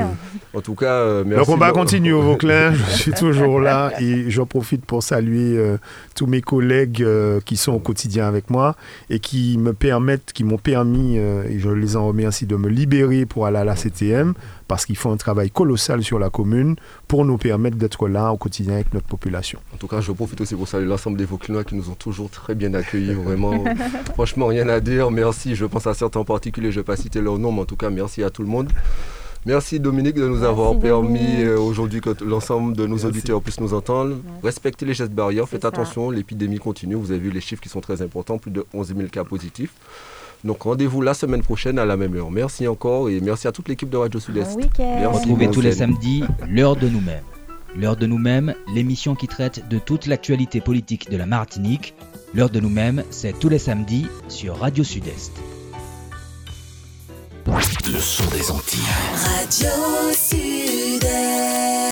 En tout cas, euh, merci. Le combat continue au Vauclin. je suis toujours là et j'en profite pour saluer euh, tous mes collègues qui sont au quotidien avec moi et qui me permettent, qui m'ont permis, et je les en remercie, de me libérer pour aller à la CTM parce qu'ils font un travail colossal sur la commune pour nous permettre d'être là au quotidien avec notre population. En tout cas, je profite aussi pour saluer l'ensemble des Vauclinois qui nous ont toujours très bien accueillis. Vraiment, franchement, rien à dire. Merci. Je pense à certains en particulier, je ne vais pas citer leur nom, mais en tout cas, merci à tout le monde. Merci Dominique de nous avoir permis euh, aujourd'hui que l'ensemble de nos auditeurs puissent nous entendre. Respectez les gestes barrières, faites attention, l'épidémie continue. Vous avez vu les chiffres qui sont très importants, plus de 11 000 cas positifs. Donc rendez-vous la semaine prochaine à la même heure. Merci encore et merci à toute l'équipe de Radio Sud-Est. Retrouvez tous les samedis l'heure de nous-mêmes. L'heure de nous-mêmes, l'émission qui traite de toute l'actualité politique de la Martinique. L'heure de nous-mêmes, c'est tous les samedis sur Radio Sud-Est. Le son des Antilles. Radio Sud